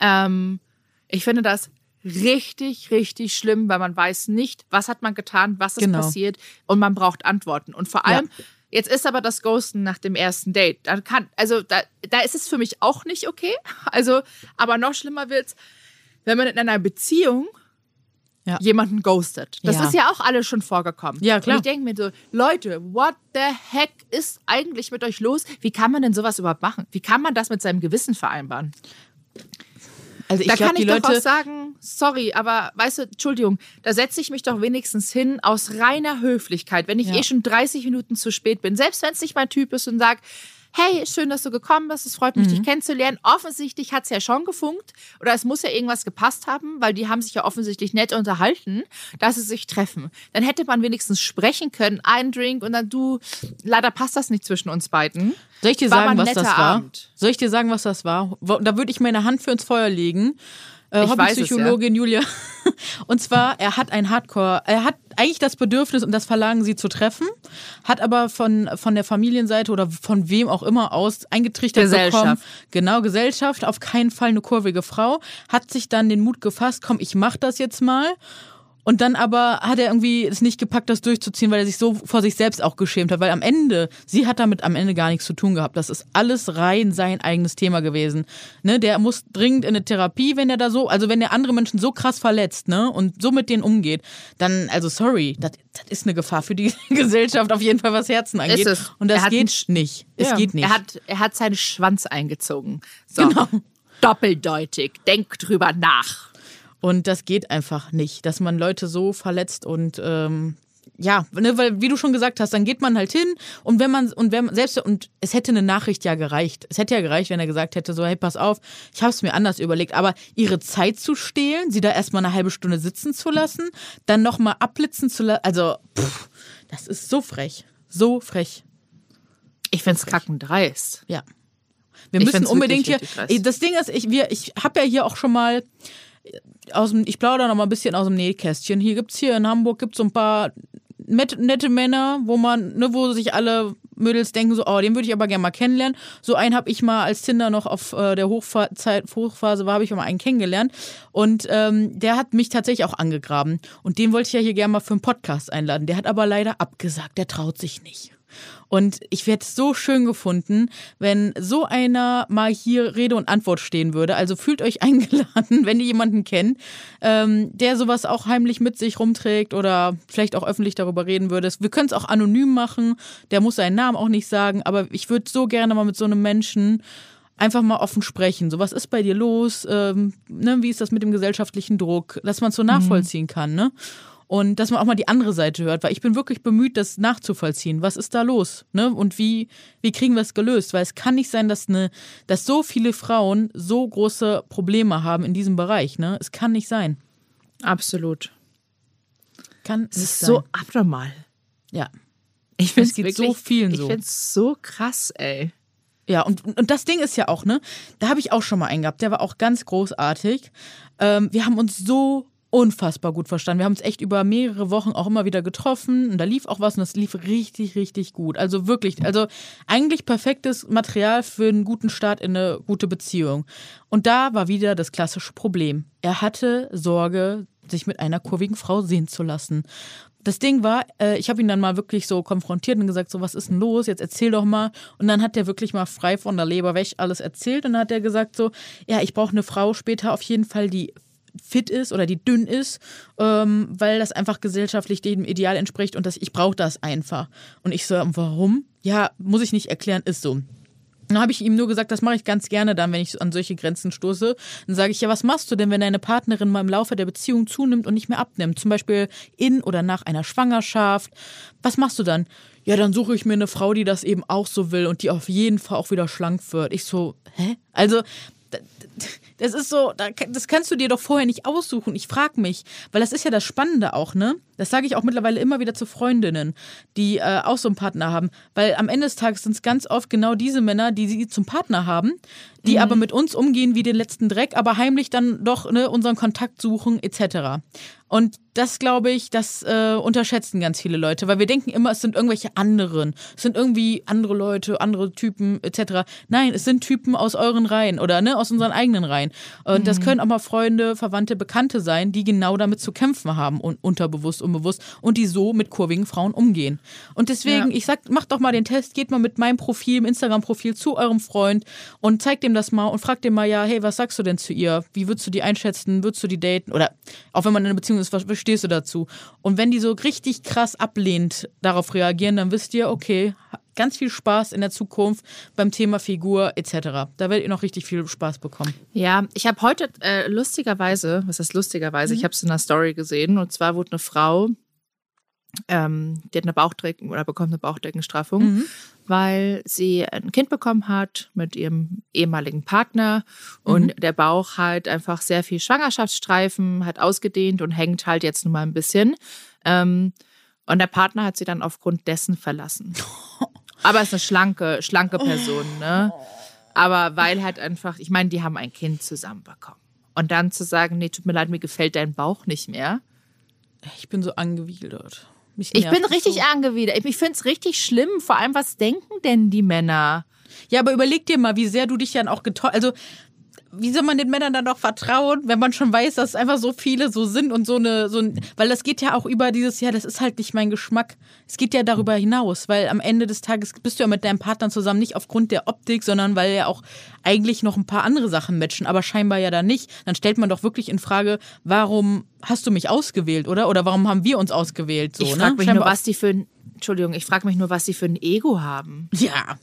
Ähm, ich finde das richtig, richtig schlimm, weil man weiß nicht, was hat man getan, was ist genau. passiert und man braucht Antworten. Und vor allem, ja. jetzt ist aber das Ghosten nach dem ersten Date. Da kann, also da, da ist es für mich auch nicht okay. Also, aber noch schlimmer wird's, wenn man in einer Beziehung ja. jemanden ghostet. Das ja. ist ja auch alles schon vorgekommen. Ja, klar. Und ich denke mir so, Leute, what the heck ist eigentlich mit euch los? Wie kann man denn sowas überhaupt machen? Wie kann man das mit seinem Gewissen vereinbaren? Also ich da glaub, kann ich Leute doch auch sagen, sorry, aber weißt du, Entschuldigung, da setze ich mich doch wenigstens hin aus reiner Höflichkeit, wenn ich ja. eh schon 30 Minuten zu spät bin. Selbst wenn es nicht mein Typ ist und sage, hey, schön, dass du gekommen bist, es freut mich, mhm. dich kennenzulernen. Offensichtlich hat es ja schon gefunkt oder es muss ja irgendwas gepasst haben, weil die haben sich ja offensichtlich nett unterhalten, dass sie sich treffen. Dann hätte man wenigstens sprechen können, einen Drink und dann du, leider passt das nicht zwischen uns beiden. Soll ich dir war sagen, was das war? Abend. Soll ich dir sagen, was das war? Da würde ich meine Hand für ins Feuer legen. Äh, Hobbypsychologin ja. Julia. Und zwar, er hat ein Hardcore, er hat eigentlich das Bedürfnis und das Verlangen, sie zu treffen, hat aber von, von der Familienseite oder von wem auch immer aus eingetrichtert Gesellschaft. bekommen. Genau, Gesellschaft, auf keinen Fall eine kurvige Frau, hat sich dann den Mut gefasst, komm, ich mach das jetzt mal und dann aber hat er irgendwie es nicht gepackt, das durchzuziehen, weil er sich so vor sich selbst auch geschämt hat. Weil am Ende, sie hat damit am Ende gar nichts zu tun gehabt. Das ist alles rein sein eigenes Thema gewesen. Ne, der muss dringend in eine Therapie, wenn er da so, also wenn er andere Menschen so krass verletzt, ne, und so mit denen umgeht, dann, also sorry, das, das ist eine Gefahr für die Gesellschaft auf jeden Fall, was Herzen angeht. Ist es. Und das geht nicht. Es ja. geht nicht. Er hat, er hat seinen Schwanz eingezogen. So. Genau. Doppeldeutig. Denk drüber nach. Und das geht einfach nicht, dass man Leute so verletzt und ähm, ja, ne, weil wie du schon gesagt hast, dann geht man halt hin und wenn man und wenn selbst und es hätte eine Nachricht ja gereicht. Es hätte ja gereicht, wenn er gesagt hätte so hey, pass auf, ich habe es mir anders überlegt, aber ihre Zeit zu stehlen, sie da erstmal eine halbe Stunde sitzen zu lassen, dann nochmal abblitzen zu lassen, also pff, das ist so frech, so frech. Ich find's kackendreist. Ja. Wir müssen unbedingt hier. Das Ding ist, ich, wir, ich habe ja hier auch schon mal aus dem, ich plaudere noch mal ein bisschen aus dem Nähkästchen. Hier gibt's hier in Hamburg gibt's so ein paar nette Männer, wo man, ne, wo sich alle Mädels denken so, oh, den würde ich aber gerne mal kennenlernen. So einen habe ich mal als Tinder noch auf äh, der Hochzeit, Hochphase war, habe ich mal einen kennengelernt und ähm, der hat mich tatsächlich auch angegraben und den wollte ich ja hier gerne mal für einen Podcast einladen. Der hat aber leider abgesagt, der traut sich nicht. Und ich werde es so schön gefunden, wenn so einer mal hier Rede und Antwort stehen würde. Also fühlt euch eingeladen, wenn ihr jemanden kennt, ähm, der sowas auch heimlich mit sich rumträgt oder vielleicht auch öffentlich darüber reden würde. Wir können es auch anonym machen. Der muss seinen Namen auch nicht sagen. Aber ich würde so gerne mal mit so einem Menschen einfach mal offen sprechen. So, was ist bei dir los? Ähm, ne, wie ist das mit dem gesellschaftlichen Druck? Dass man es so mhm. nachvollziehen kann, ne? Und dass man auch mal die andere Seite hört, weil ich bin wirklich bemüht, das nachzuvollziehen. Was ist da los? Ne? Und wie, wie kriegen wir es gelöst? Weil es kann nicht sein, dass, eine, dass so viele Frauen so große Probleme haben in diesem Bereich. Ne? Es kann nicht sein. Absolut. Kann es ist sein. so abnormal. Ja. Ich finde es geht so vielen so. Ich finde es so krass, ey. Ja, und, und das Ding ist ja auch, ne? Da habe ich auch schon mal einen gehabt, der war auch ganz großartig. Ähm, wir haben uns so unfassbar gut verstanden. Wir haben uns echt über mehrere Wochen auch immer wieder getroffen und da lief auch was und das lief richtig, richtig gut. Also wirklich, also eigentlich perfektes Material für einen guten Start in eine gute Beziehung. Und da war wieder das klassische Problem. Er hatte Sorge, sich mit einer kurvigen Frau sehen zu lassen. Das Ding war, äh, ich habe ihn dann mal wirklich so konfrontiert und gesagt, so was ist denn los? Jetzt erzähl doch mal. Und dann hat er wirklich mal frei von der Leber weg alles erzählt und dann hat er gesagt so, ja, ich brauche eine Frau später auf jeden Fall, die fit ist oder die dünn ist, ähm, weil das einfach gesellschaftlich dem Ideal entspricht und das, ich brauche das einfach. Und ich so, warum? Ja, muss ich nicht erklären, ist so. Dann habe ich ihm nur gesagt, das mache ich ganz gerne dann, wenn ich an solche Grenzen stoße. Dann sage ich, ja, was machst du denn, wenn deine Partnerin mal im Laufe der Beziehung zunimmt und nicht mehr abnimmt? Zum Beispiel in oder nach einer Schwangerschaft. Was machst du dann? Ja, dann suche ich mir eine Frau, die das eben auch so will und die auf jeden Fall auch wieder schlank wird. Ich so, hä? Also, das ist so, das kannst du dir doch vorher nicht aussuchen. Ich frage mich, weil das ist ja das Spannende auch, ne? Das sage ich auch mittlerweile immer wieder zu Freundinnen, die äh, auch so einen Partner haben. Weil am Ende des Tages sind es ganz oft genau diese Männer, die sie zum Partner haben, die mhm. aber mit uns umgehen wie den letzten Dreck, aber heimlich dann doch ne, unseren Kontakt suchen, etc. Und das glaube ich, das äh, unterschätzen ganz viele Leute, weil wir denken immer, es sind irgendwelche anderen, es sind irgendwie andere Leute, andere Typen etc. Nein, es sind Typen aus euren Reihen oder ne, aus unseren eigenen Reihen. Und mhm. das können auch mal Freunde, Verwandte, Bekannte sein, die genau damit zu kämpfen haben und unterbewusst, unbewusst und die so mit kurvigen Frauen umgehen. Und deswegen, ja. ich sag, macht doch mal den Test, geht mal mit meinem Profil, im Instagram-Profil zu eurem Freund und zeigt dem das mal und fragt dem mal ja, hey, was sagst du denn zu ihr? Wie würdest du die einschätzen? Würdest du die daten? Oder auch wenn man in einer Beziehung ist, was stehst du dazu? Und wenn die so richtig krass ablehnt darauf reagieren, dann wisst ihr, okay, ganz viel Spaß in der Zukunft beim Thema Figur etc. Da werdet ihr noch richtig viel Spaß bekommen. Ja, ich habe heute äh, lustigerweise, was heißt lustigerweise, mhm. ich habe es in einer Story gesehen und zwar wurde eine Frau, ähm, die hat eine Bauchdrecken oder bekommt eine Bauchdeckenstraffung, mhm. weil sie ein Kind bekommen hat mit ihrem ehemaligen Partner und mhm. der Bauch halt einfach sehr viel Schwangerschaftsstreifen hat ausgedehnt und hängt halt jetzt nun mal ein bisschen. Ähm, und der Partner hat sie dann aufgrund dessen verlassen. Aber es ist eine schlanke, schlanke Person, ne? Aber weil halt einfach, ich meine, die haben ein Kind zusammen bekommen. und dann zu sagen, nee, tut mir leid, mir gefällt dein Bauch nicht mehr. Ich bin so angewidert. Ich bin richtig so. angewidert. Ich, ich finde es richtig schlimm. Vor allem, was denken denn die Männer? Ja, aber überleg dir mal, wie sehr du dich dann auch getäuscht. Also, wie soll man den Männern dann noch vertrauen, wenn man schon weiß, dass einfach so viele so sind und so eine, so ein, weil das geht ja auch über dieses, ja, das ist halt nicht mein Geschmack. Es geht ja darüber hinaus, weil am Ende des Tages bist du ja mit deinem Partner zusammen nicht aufgrund der Optik, sondern weil ja auch eigentlich noch ein paar andere Sachen matchen, aber scheinbar ja dann nicht. Dann stellt man doch wirklich in Frage, warum hast du mich ausgewählt, oder? Oder warum haben wir uns ausgewählt? So, ich ne? frage mich Scheinbar nur, was die für ein, Entschuldigung, ich frage mich nur, was die für ein Ego haben. Ja.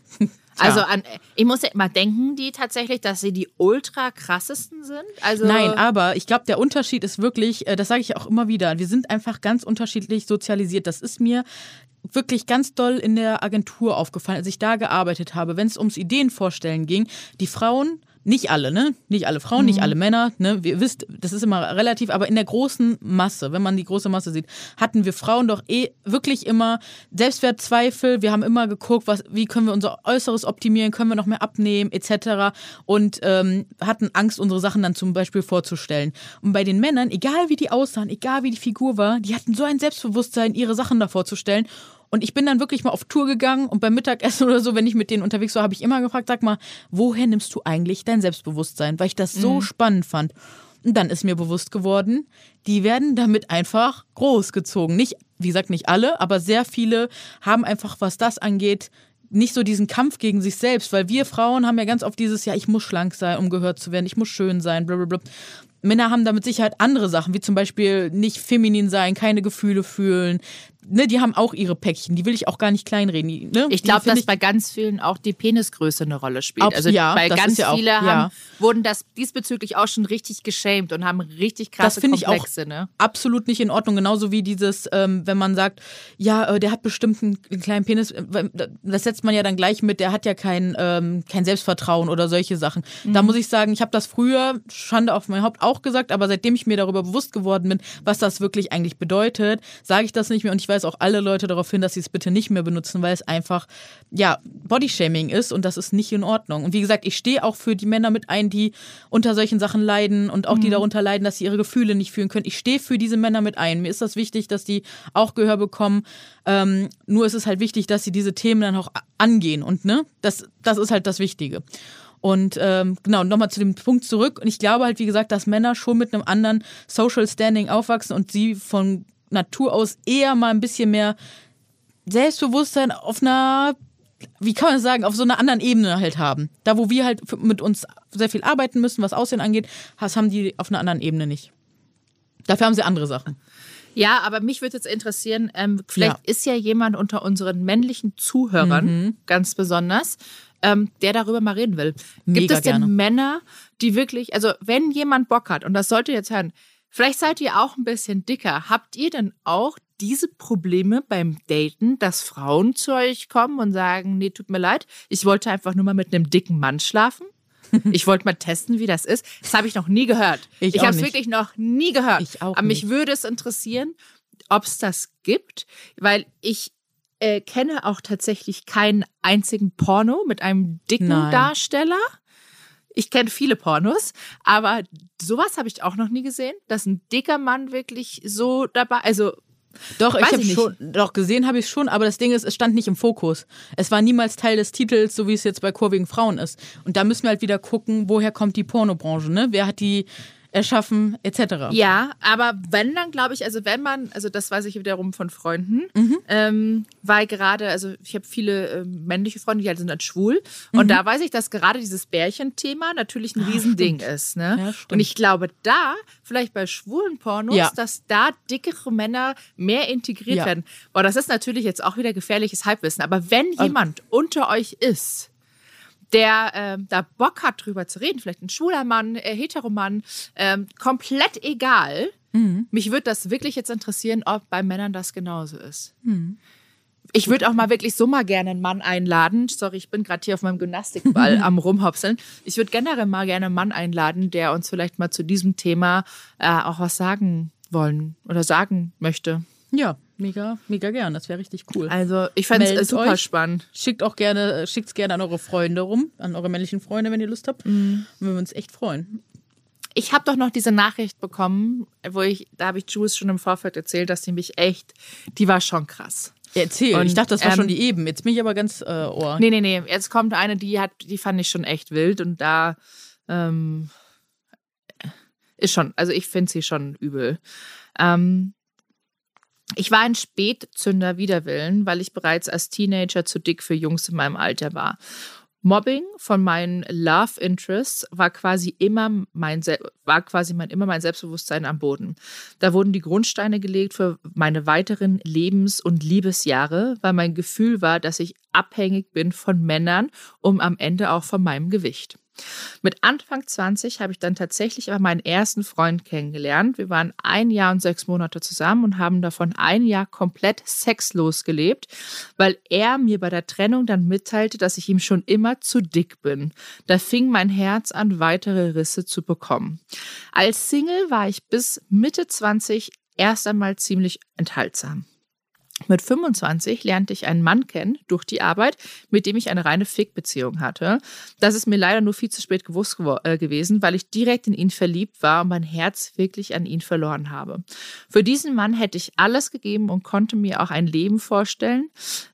Also an, ich muss ja immer denken, die tatsächlich, dass sie die ultra krassesten sind. Also Nein, aber ich glaube, der Unterschied ist wirklich, äh, das sage ich auch immer wieder, wir sind einfach ganz unterschiedlich sozialisiert. Das ist mir wirklich ganz doll in der Agentur aufgefallen, als ich da gearbeitet habe, wenn es ums Ideenvorstellen ging. Die Frauen, nicht alle, ne? Nicht alle Frauen, nicht alle Männer, ne? Ihr wisst, das ist immer relativ, aber in der großen Masse, wenn man die große Masse sieht, hatten wir Frauen doch eh wirklich immer Selbstwertzweifel. Wir haben immer geguckt, was, wie können wir unser Äußeres optimieren, können wir noch mehr abnehmen, etc. Und ähm, hatten Angst, unsere Sachen dann zum Beispiel vorzustellen. Und bei den Männern, egal wie die aussahen, egal wie die Figur war, die hatten so ein Selbstbewusstsein, ihre Sachen da vorzustellen. Und ich bin dann wirklich mal auf Tour gegangen und beim Mittagessen oder so, wenn ich mit denen unterwegs war, habe ich immer gefragt, sag mal, woher nimmst du eigentlich dein Selbstbewusstsein? Weil ich das so spannend fand. Und dann ist mir bewusst geworden, die werden damit einfach großgezogen. Nicht, wie gesagt, nicht alle, aber sehr viele haben einfach, was das angeht, nicht so diesen Kampf gegen sich selbst, weil wir Frauen haben ja ganz oft dieses, ja, ich muss schlank sein, um gehört zu werden, ich muss schön sein, blablabla. Männer haben da mit Sicherheit andere Sachen, wie zum Beispiel nicht feminin sein, keine Gefühle fühlen. Ne, die haben auch ihre Päckchen, die will ich auch gar nicht kleinreden. Die, Ne? Ich glaube, dass bei ganz vielen auch die Penisgröße eine Rolle spielt. Ab- also ja, bei das ganz ja auch- viele haben, ja. wurden das diesbezüglich auch schon richtig geschämt und haben richtig krasse finde ich auch Komplexe. ne? absolut nicht in Ordnung. Genauso wie dieses, ähm, wenn man sagt, ja, äh, der hat bestimmt einen, einen kleinen Penis, äh, das setzt man ja dann gleich mit, der hat ja kein, ähm, kein Selbstvertrauen oder solche Sachen. Da muss ich sagen, ich habe das früher, Schande auf mein Haupt, auch gesagt, aber seitdem ich mir darüber bewusst geworden bin, was das wirklich eigentlich bedeutet, sage ich das nicht mehr und ich weise auch alle Leute darauf hin, dass sie es bitte nicht mehr benutzen, weil es einfach, ja, Bodyshaming ist und das ist nicht in Ordnung. Und wie gesagt, ich stehe auch für die Männer mit ein, die unter solchen Sachen leiden und auch die darunter leiden, dass sie ihre Gefühle nicht fühlen können. Ich stehe für diese Männer mit ein. Mir ist das wichtig, dass die auch Gehör bekommen. Ähm, nur ist es halt wichtig, dass sie diese Themen dann auch angehen und ne, das, das ist halt das Wichtige. Und ähm, genau, nochmal zu dem Punkt zurück. Und ich glaube halt, wie gesagt, dass Männer schon mit einem anderen Social Standing aufwachsen und sie von Natur aus eher mal ein bisschen mehr Selbstbewusstsein auf einer, wie kann man das sagen, auf so einer anderen Ebene halt haben. Da, wo wir halt mit uns sehr viel arbeiten müssen, was Aussehen angeht, das haben die auf einer anderen Ebene nicht. Dafür haben sie andere Sachen. Ja, aber mich würde jetzt interessieren, ähm, vielleicht Ja. ist ja jemand unter unseren männlichen Zuhörern Mhm. ganz besonders, ähm, der darüber mal reden will. Gibt Mega es denn gerne. Männer, die wirklich, also wenn jemand Bock hat, und das sollt ihr jetzt hören, vielleicht seid ihr auch ein bisschen dicker, habt ihr denn auch diese Probleme beim Daten, dass Frauen zu euch kommen und sagen, nee, tut mir leid, ich wollte einfach nur mal mit einem dicken Mann schlafen? Ich wollte mal testen, wie das ist. Das habe ich noch nie gehört. Ich ich habe es wirklich noch nie gehört. Ich auch Aber mich nicht. würde es interessieren, ob es das gibt, weil ich äh, kenne auch tatsächlich keinen einzigen Porno mit einem dicken Nein. Darsteller. Ich kenne viele Pornos, aber sowas habe ich auch noch nie gesehen, dass ein dicker Mann wirklich so dabei, also Doch, ich Weiß habe ich nicht. schon, doch gesehen habe ich schon, aber das Ding ist, es stand nicht im Fokus. Es war niemals Teil des Titels, so wie es jetzt bei kurvigen Frauen ist. Und da müssen wir halt wieder gucken, woher kommt die Pornobranche, ne? Wer hat die erschaffen, etc. Ja, aber wenn dann glaube ich, also wenn man, also das weiß ich wiederum von Freunden, Mhm. ähm, weil gerade, also ich habe viele ähm, männliche Freunde, die halt sind dann schwul und Mhm. da weiß ich, dass gerade dieses Bärchenthema natürlich ein Riesending ist, ne? Ja, und ich glaube da, vielleicht bei schwulen Pornos, Ja. dass da dickere Männer mehr integriert Ja. werden. Boah, das ist natürlich jetzt auch wieder gefährliches Halbwissen, aber wenn jemand unter euch ist, der ähm, da Bock hat, drüber zu reden, vielleicht ein schwuler Mann, äh, Heteromann, ähm, komplett egal. Mich würde das wirklich jetzt interessieren, ob bei Männern das genauso ist. Ich würde auch mal wirklich so mal gerne einen Mann einladen. Sorry, ich bin gerade hier auf meinem Gymnastikball am rumhopseln. Ich würde generell mal gerne einen Mann einladen, der uns vielleicht mal zu diesem Thema äh, auch was sagen wollen oder sagen möchte. Ja, mega, mega gern. Das wäre richtig cool. Also ich fände es super euch. spannend. Schickt auch gerne, schickt's gerne an eure Freunde rum, an eure männlichen Freunde, wenn ihr Lust habt. Mhm. Wir würden uns echt freuen. Ich habe doch noch diese Nachricht bekommen, wo ich, da habe ich Jules schon im Vorfeld erzählt, dass die mich echt, die war schon krass. Erzähl. Und, ich dachte, das war ähm, schon die eben. Jetzt bin ich aber ganz äh, ohr. Nee, nee, nee. Jetzt kommt eine, die hat, die fand ich schon echt wild und da ähm, ist schon, also ich finde sie schon übel. Ähm, ich war ein Spätzünder widerwillen, weil ich bereits als Teenager zu dick für Jungs in meinem Alter war. Mobbing von meinen Love Interests war quasi immer mein war quasi mein immer mein Selbstbewusstsein am Boden. Da wurden die Grundsteine gelegt für meine weiteren Lebens- und Liebesjahre, weil mein Gefühl war, dass ich abhängig bin von Männern, um am Ende auch von meinem Gewicht. Mit Anfang 20 habe ich dann tatsächlich aber meinen ersten Freund kennengelernt. Wir waren ein Jahr und sechs Monate zusammen und haben davon ein Jahr komplett sexlos gelebt, weil er mir bei der Trennung dann mitteilte, dass ich ihm schon immer zu dick bin. Da fing mein Herz an, weitere Risse zu bekommen. Als Single war ich bis Mitte 20 erst einmal ziemlich enthaltsam. Mit 25 lernte ich einen Mann kennen durch die Arbeit, mit dem ich eine reine Fick-Beziehung hatte. Das ist mir leider nur viel zu spät gewusst äh, gewesen, weil ich direkt in ihn verliebt war und mein Herz wirklich an ihn verloren habe. Für diesen Mann hätte ich alles gegeben und konnte mir auch ein Leben vorstellen.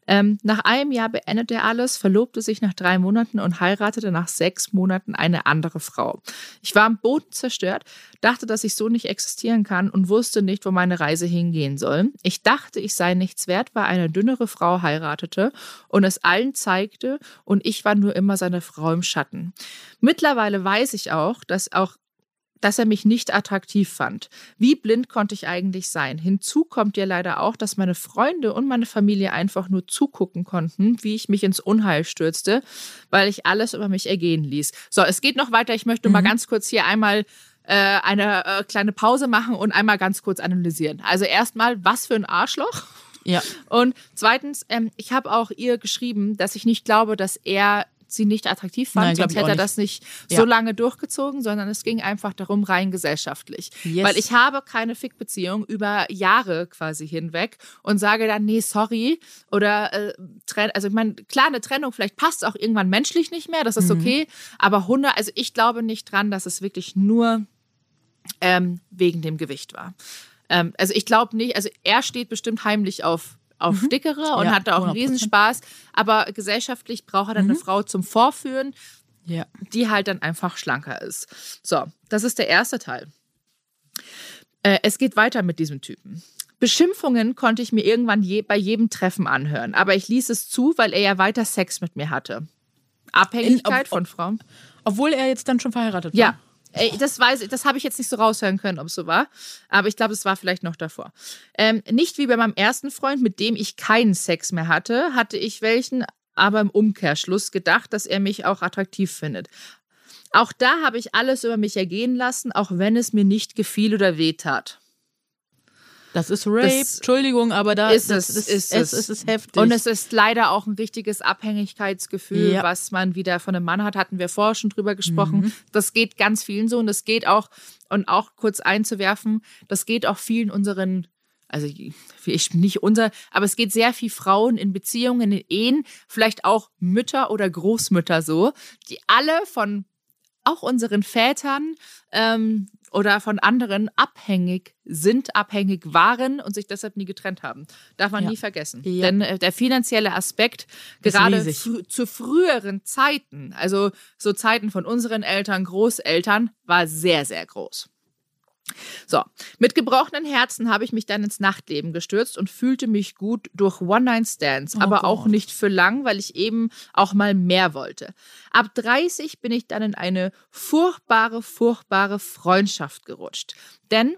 Ähm, nach einem Jahr beendete er alles, verlobte sich nach drei Monaten und heiratete nach sechs Monaten eine andere Frau. Ich war am Boden zerstört, dachte, dass ich so nicht existieren kann und wusste nicht, wo meine Reise hingehen soll. Ich dachte, ich sei nichts wert, weil eine dünnere Frau heiratete und es allen zeigte und ich war nur immer seine Frau im Schatten. Mittlerweile weiß ich auch, dass auch dass er mich nicht attraktiv fand. Wie blind konnte ich eigentlich sein? Hinzu kommt ja leider auch, dass meine Freunde und meine Familie einfach nur zugucken konnten, wie ich mich ins Unheil stürzte, weil ich alles über mich ergehen ließ. So, es geht noch weiter. Ich möchte mhm. mal ganz kurz hier einmal äh, eine äh, kleine Pause machen und einmal ganz kurz analysieren. Also erstmal, was für ein Arschloch. Ja. Und zweitens, ähm, ich habe auch ihr geschrieben, dass ich nicht glaube, dass er sie nicht attraktiv fand, Nein, sonst hätte er das nicht Ja. so lange durchgezogen, sondern es ging einfach darum, rein gesellschaftlich. Yes. Weil ich habe keine Fickbeziehung über Jahre quasi hinweg und sage dann, nee, sorry. Oder äh, also ich meine, klar, eine Trennung, vielleicht passt auch irgendwann menschlich nicht mehr, das ist Mhm. okay. Aber 100, also ich glaube nicht dran, dass es wirklich nur ähm, wegen dem Gewicht war. Ähm, also ich glaube nicht, also er steht bestimmt heimlich auf, auf dickere und Mhm. Ja, hat da auch einen 100%. Riesenspaß. Aber gesellschaftlich braucht er dann Mhm. eine Frau zum Vorführen, Ja. die halt dann einfach schlanker ist. So, das ist der erste Teil. Äh, es geht weiter mit diesem Typen. Beschimpfungen konnte ich mir irgendwann je, bei jedem Treffen anhören, aber ich ließ es zu, weil er ja weiter Sex mit mir hatte. Abhängigkeit ob- von Frauen. Obwohl er jetzt dann schon verheiratet war. Ja. Das weiß das habe ich jetzt nicht so raushören können, ob es so war. Aber ich glaube, es war vielleicht noch davor. Ähm, nicht wie bei meinem ersten Freund, mit dem ich keinen Sex mehr hatte, hatte ich welchen, aber im Umkehrschluss gedacht, dass er mich auch attraktiv findet. Auch da habe ich alles über mich ergehen lassen, auch wenn es mir nicht gefiel oder wehtat. Das ist Rape. Das Entschuldigung, aber da ist das, es, das, ist es, es. es ist heftig. Und es ist leider auch ein richtiges Abhängigkeitsgefühl, Ja. was man wieder von einem Mann hat, hatten wir vorher schon drüber gesprochen. Mhm. Das geht ganz vielen so und das geht auch, und auch kurz einzuwerfen, das geht auch vielen unseren, also ich nicht unser, aber es geht sehr viel Frauen in Beziehungen, in Ehen, vielleicht auch Mütter oder Großmütter so, die alle von auch unseren Vätern ähm, oder von anderen abhängig sind, abhängig waren und sich deshalb nie getrennt haben. Darf man Ja. nie vergessen. Ja. Denn äh, der finanzielle Aspekt, gerade frü zu früheren Zeiten, also so Zeiten von unseren Eltern, Großeltern, war sehr, sehr groß. So, mit gebrochenen Herzen habe ich mich dann ins Nachtleben gestürzt und fühlte mich gut durch One-Night-Stands, Oh aber auch Gott. nicht für lang, weil ich eben auch mal mehr wollte. Ab 30 bin ich dann in eine furchtbare, furchtbare Freundschaft gerutscht. Denn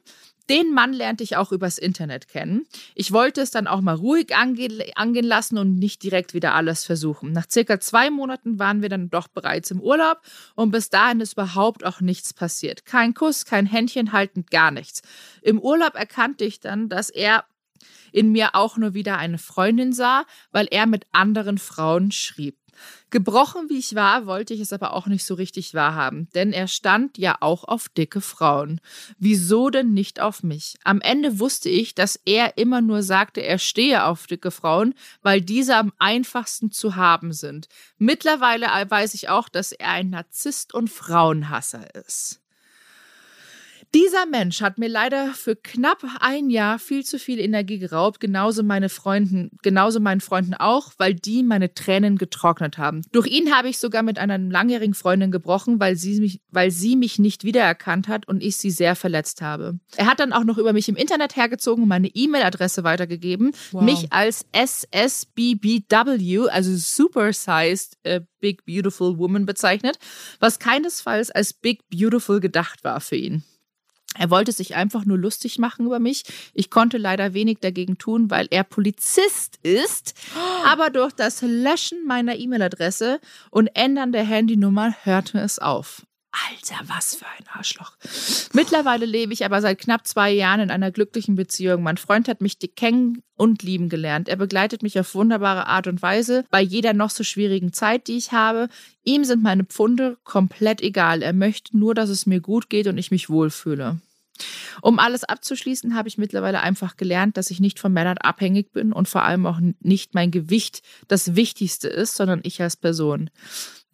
den Mann lernte ich auch übers Internet kennen. Ich wollte es dann auch mal ruhig angehen, angehen lassen und nicht direkt wieder alles versuchen. Nach circa zwei Monaten waren wir dann doch bereits im Urlaub und bis dahin ist überhaupt auch nichts passiert. Kein Kuss, kein Händchen halten, gar nichts. Im Urlaub erkannte ich dann, dass er in mir auch nur wieder eine Freundin sah, weil er mit anderen Frauen schrieb. Gebrochen wie ich war, wollte ich es aber auch nicht so richtig wahrhaben, denn er stand ja auch auf dicke Frauen. Wieso denn nicht auf mich? Am Ende wusste ich, dass er immer nur sagte, er stehe auf dicke Frauen, weil diese am einfachsten zu haben sind. Mittlerweile weiß ich auch, dass er ein Narzisst und Frauenhasser ist. Dieser Mensch hat mir leider für knapp ein Jahr viel zu viel Energie geraubt, genauso meine Freunden, genauso meinen Freunden auch, weil die meine Tränen getrocknet haben. Durch ihn habe ich sogar mit einer langjährigen Freundin gebrochen, weil sie mich, weil sie mich nicht wiedererkannt hat und ich sie sehr verletzt habe. Er hat dann auch noch über mich im Internet hergezogen und meine E-Mail-Adresse weitergegeben, wow. mich als SSBBW, also Supersized äh, Big Beautiful Woman bezeichnet, was keinesfalls als Big Beautiful gedacht war für ihn. Er wollte sich einfach nur lustig machen über mich. Ich konnte leider wenig dagegen tun, weil er Polizist ist. Aber durch das Löschen meiner E-Mail-Adresse und Ändern der Handynummer hörte es auf. Alter, was für ein Arschloch. Mittlerweile lebe ich aber seit knapp zwei Jahren in einer glücklichen Beziehung. Mein Freund hat mich kennen und lieben gelernt. Er begleitet mich auf wunderbare Art und Weise bei jeder noch so schwierigen Zeit, die ich habe. Ihm sind meine Pfunde komplett egal. Er möchte nur, dass es mir gut geht und ich mich wohlfühle. Um alles abzuschließen, habe ich mittlerweile einfach gelernt, dass ich nicht von Männern abhängig bin und vor allem auch nicht mein Gewicht das Wichtigste ist, sondern ich als Person.